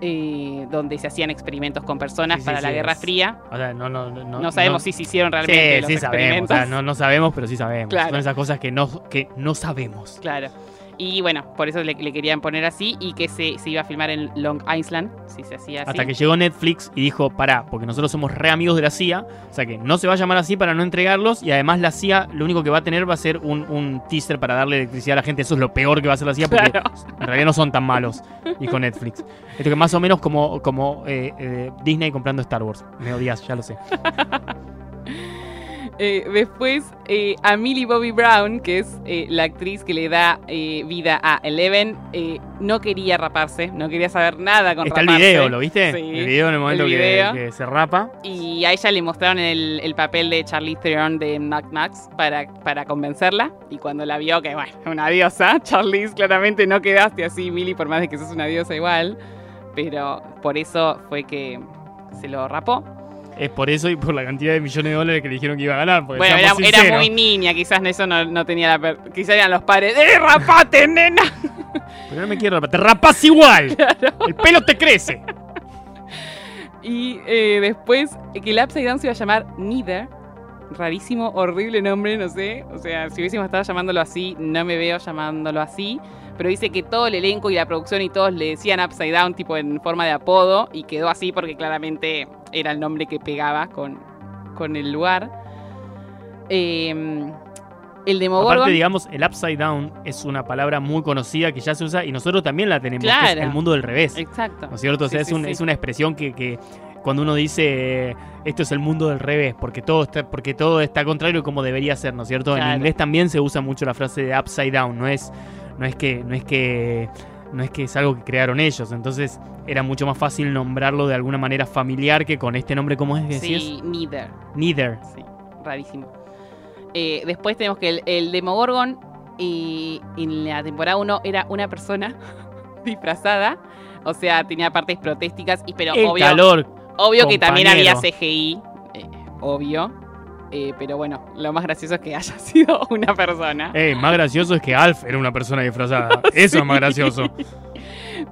eh, donde se hacían experimentos con personas Sí, sí, para la sí, Guerra es- Fría. O sea, no, no, no, No, sabemos no- si se hicieron realmente los sí sabemos. O experimentos. sea, no, no sabemos, pero sí sabemos. Claro. Son esas cosas que no, que no sabemos. Claro. Y bueno, por eso le, le querían poner así y que se, se iba a filmar en Long Island, si se hacía así. Hasta que llegó Netflix y dijo, pará, porque nosotros somos re amigos de la CIA, o sea que no se va a llamar así para no entregarlos, y además la CIA lo único que va a tener va a ser un, un teaser para darle electricidad a la gente, eso es lo peor que va a hacer la CIA, porque Claro. en realidad no son tan malos, dijo Netflix. Esto que más o menos como, como eh, eh, Disney comprando Star Wars. Me odias, ya lo sé. Eh, después, eh, a Millie Bobby Brown, que es eh, la actriz que le da eh, vida a Eleven, no quería raparse, no quería saber nada con Está el video, ¿lo viste? Sí, el video en el momento el que- se rapa. Y a ella le mostraron el, el papel de Charlize Theron de Knock Knocks para, para convencerla. Y cuando la vio, que bueno, una diosa, Charlize, claramente no quedaste así, Millie, por más de que sos una diosa igual. Pero por eso fue que se lo rapó. Es por eso y por la cantidad de millones de dólares que le dijeron que iba a ganar. Bueno, era, muy niña, quizás eso no, no tenía la... per- Quizás eran los padres, ¡eh, rapate, nena! Pero no me quiero rapar. Te rapas igual. El pelo te crece. Y eh, después, que el Upside Down se iba a llamar Neither. Rarísimo, horrible nombre, no sé. O sea, si hubiésemos estado llamándolo así, no me veo llamándolo así. Pero dice que todo el elenco y la producción y todos le decían Upside Down, tipo en forma de apodo. Y quedó así porque claramente era el nombre que pegaba con, con el lugar. Eh, el Demogorgon. Aparte, digamos, el upside down es una palabra muy conocida que ya se usa y nosotros también la tenemos. que es el mundo del revés. Exacto. ¿No es cierto? O sea, Sí, es, sí, un- sí. es una expresión que, que cuando uno dice eh, esto es el mundo del revés, porque todo está, porque todo está contrario como debería ser, ¿no es cierto? En inglés también se usa mucho la frase de upside down, no es, no es que, no es que, no es que es algo que crearon ellos. Entonces era mucho más fácil nombrarlo de alguna manera familiar que con este nombre, ¿cómo es que decías? Sí, Neither. Neither. Sí, rarísimo. Eh, después tenemos que el, el Demogorgon eh, en la temporada 1 era una persona disfrazada. O sea, tenía partes protésticas, y, pero el obvio, calor. obvio que también había. CGI. eh, obvio. Eh, pero bueno, lo más gracioso es que haya sido una persona. Eh, más gracioso es que Alf era una persona disfrazada. Eso es más gracioso.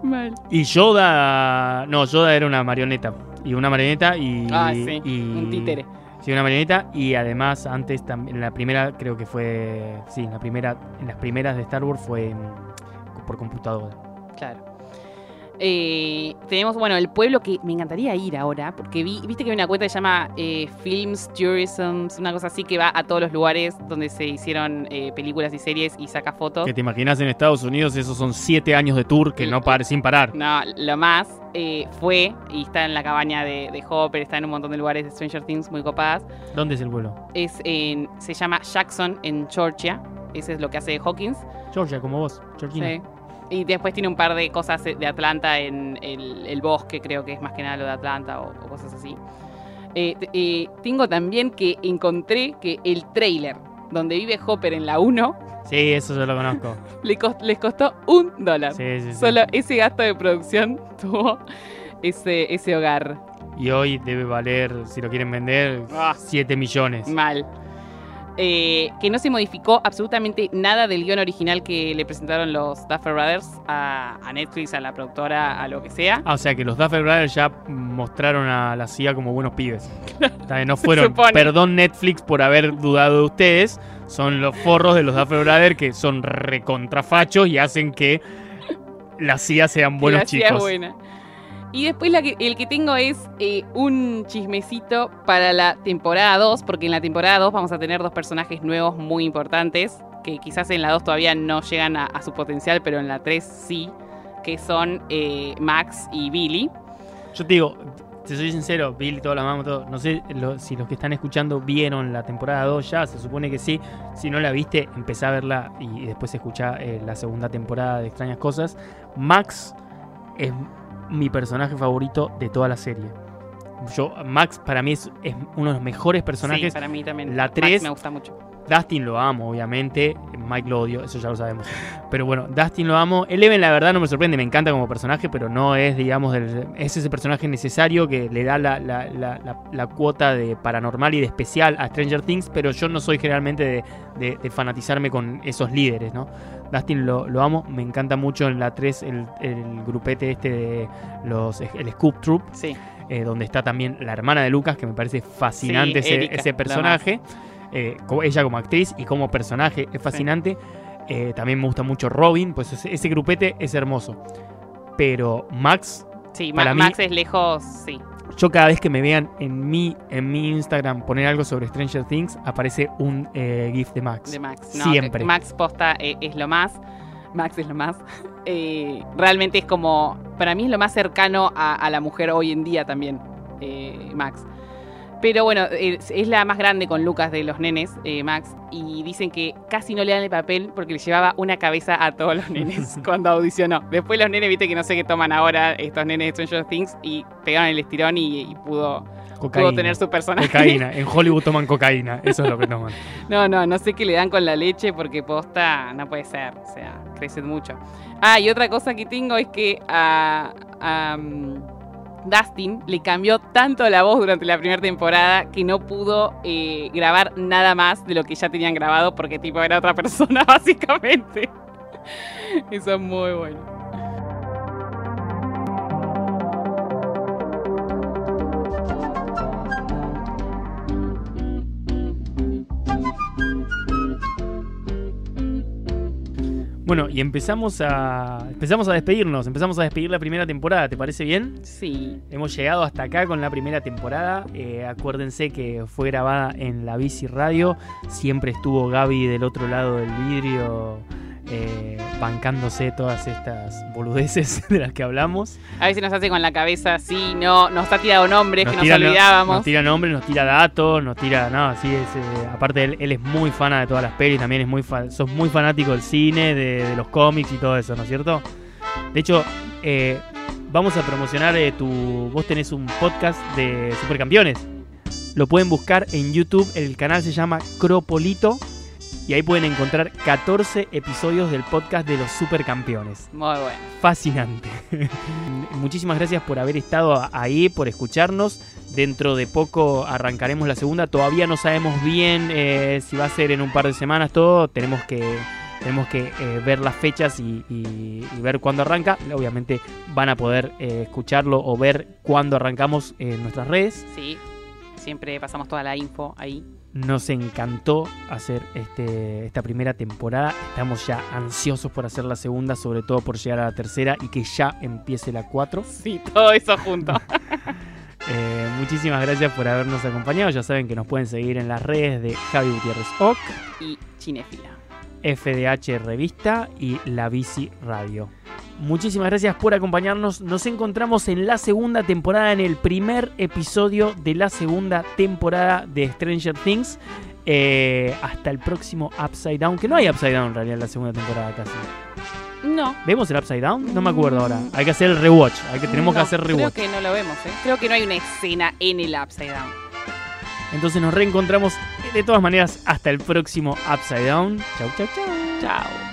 Mal. Y Yoda. No, Yoda era una marioneta. Y una marioneta y. Ah, sí, y- un títere. Sí, una marioneta. Y además, antes también. En la primera, creo que fue. Sí, en la primera. En las primeras de Star Wars fue por computadora. Claro. Eh, tenemos, bueno, el pueblo que me encantaría ir ahora, porque vi, viste que hay una cuenta que se llama eh, Films Tourism, una cosa así que va a todos los lugares donde se hicieron eh, películas y series y saca fotos. Que te imaginas en Estados Unidos, esos son siete años de tour que no pare sin parar. No, lo más fue, y está en la cabaña de, de Hopper, está en un montón de lugares de Stranger Things muy copadas. ¿Dónde es el vuelo? Es en, se llama Jackson en Georgia, ese es lo que hace Hawkins. Georgia, como vos. Georgina. Sí. Y después tiene un par de cosas de Atlanta en el, el bosque, creo que es más que nada lo de Atlanta o, o cosas así. Eh, eh, tengo también que encontré que el trailer donde vive Hopper en la 1 Sí, eso yo lo conozco. le cos- les costó un dólar. Sí, sí, sí. Solo ese gasto de producción tuvo ese, ese hogar. Y hoy debe valer, si lo quieren vender, Ah. 7 millones. Mal. Eh, que no se modificó absolutamente nada del guion original que le presentaron los Duffer Brothers a, a Netflix, a la productora, a lo que sea. Ah, o sea que los Duffer Brothers ya mostraron a la CIA como buenos pibes. No fueron, perdón Netflix por haber dudado de ustedes, son los forros de los Duffer Brothers que son recontrafachos y hacen que la CIA sean buenos la CIA es chicos. buena. Y después el que tengo es eh, un chismecito para la temporada 2, porque en la temporada 2 vamos a tener dos personajes nuevos muy importantes, que quizás en la 2 todavía no llegan a, su potencial, pero en la 3 sí, que son eh, Max y Billy. Yo te digo, te soy sincero, Billy, toda la mamá, todo. No sé si los que están escuchando vieron la temporada 2 ya, se supone que sí. Si no la viste, empecé a verla y después escuchá eh, la segunda temporada de Extrañas Cosas. Max es mi personaje favorito de toda la serie. Yo, Max para mí es, es uno de los mejores personajes. Sí, para mí también. la Max 3 me gusta mucho. Dustin lo amo, obviamente. Mike lo odio, eso ya lo sabemos. Pero bueno, Dustin lo amo. Eleven, la verdad, no me sorprende, me encanta como personaje, pero no es, digamos, del- es ese personaje necesario que le da la, la- la- la- la cuota de paranormal y de especial a Stranger Things, pero yo no soy generalmente de, de- de fanatizarme con esos líderes, ¿no? Dustin lo, lo amo, me encanta mucho en la 3 el, el grupete este de los el Scoop Troop, Sí. eh, donde está también la hermana de Lucas, que me parece fascinante Sí, ese, Erika, ese lo personaje. Eh, ella como actriz y como personaje es fascinante. Eh, también me gusta mucho Robin, pues ese, ese grupete es hermoso. Pero Max, Sí, Para mí- Max es lejos, sí. Yo cada vez que me vean en mi, en mi Instagram poner algo sobre Stranger Things, aparece un eh, GIF de Max. de Max. No, Siempre. Max posta eh, es lo más. Max es lo más. Eh, realmente es como. Para mí es lo más cercano a, a la mujer hoy en día también. eh, Max. Pero bueno, es, es la más grande con Lucas de los nenes, eh, Max, y dicen que casi no le dan el papel porque le llevaba una cabeza a todos los nenes cuando audicionó. Después los nenes, viste que no sé qué toman ahora estos nenes de Stranger Things y pegaron el estirón y, y pudo, Cocaína. pudo tener su personaje. Cocaína. En Hollywood toman cocaína. Eso es lo que toman. No, no, no sé qué le dan con la leche porque posta no puede ser. O sea, crecen mucho. Ah, y otra cosa que tengo es que um, Dustin le cambió tanto la voz durante la primera temporada que no pudo eh, grabar nada más de lo que ya tenían grabado porque tipo era otra persona básicamente. Eso es muy bueno. Bueno, y empezamos a empezamos a despedirnos, empezamos a despedir la primera temporada, ¿te parece bien? Sí. Hemos llegado hasta acá con la primera temporada. Eh, acuérdense que fue grabada en la Bici Radio. Siempre estuvo Gaby del otro lado del vidrio eh, bancándose todas estas boludeces de las que hablamos. A veces nos hace con la cabeza, sí, no, nos ha tirado nombres Nos que tira, nos no- olvidábamos. Nos tira nombres, nos tira datos, nos tira. No, sí, es, eh, aparte él, él es muy fana de todas las pelis, también es muy sos muy fanático del cine, de, de los cómics y todo eso, ¿no es cierto? De hecho, eh, vamos a promocionar tu. Vos tenés un podcast de supercampeones. Lo pueden buscar en YouTube, el canal se llama Cropolito. Y ahí pueden encontrar 14 episodios del podcast de los supercampeones Muy bueno. fascinante. Muchísimas gracias por haber estado ahí, por escucharnos. Dentro de poco arrancaremos la segunda. Todavía no sabemos bien eh, si va a ser en un par de semanas todo. Tenemos que, tenemos que eh, ver las fechas y, y- y ver cuándo arranca. Obviamente van a poder eh, escucharlo o ver cuándo arrancamos en nuestras redes. Sí. Siempre pasamos toda la info ahí. Nos encantó hacer este, esta primera temporada. Estamos ya ansiosos por hacer la segunda, sobre todo por llegar a la tercera y que ya empiece la 4. Sí, todo eso junto. Eh, muchísimas gracias por habernos acompañado. Ya saben que nos pueden seguir en las redes de Javi Gutiérrez Oc, y Cinefila. FDH Revista y La Bici Radio. Muchísimas gracias por acompañarnos. Nos encontramos en la segunda temporada, en el primer episodio de la segunda temporada de Stranger Things. Eh, hasta el próximo Upside Down, que no hay Upside Down en realidad en la segunda temporada casi. No. ¿Vemos el Upside Down? No me acuerdo ahora. Hay que hacer el rewatch. Hay que, tenemos que hacer Creo rewatch. que no lo vemos, ¿eh? Creo que no hay una escena en el Upside Down. Entonces nos reencontramos de todas maneras hasta el próximo Upside Down. Chau, chau, chau. Chao.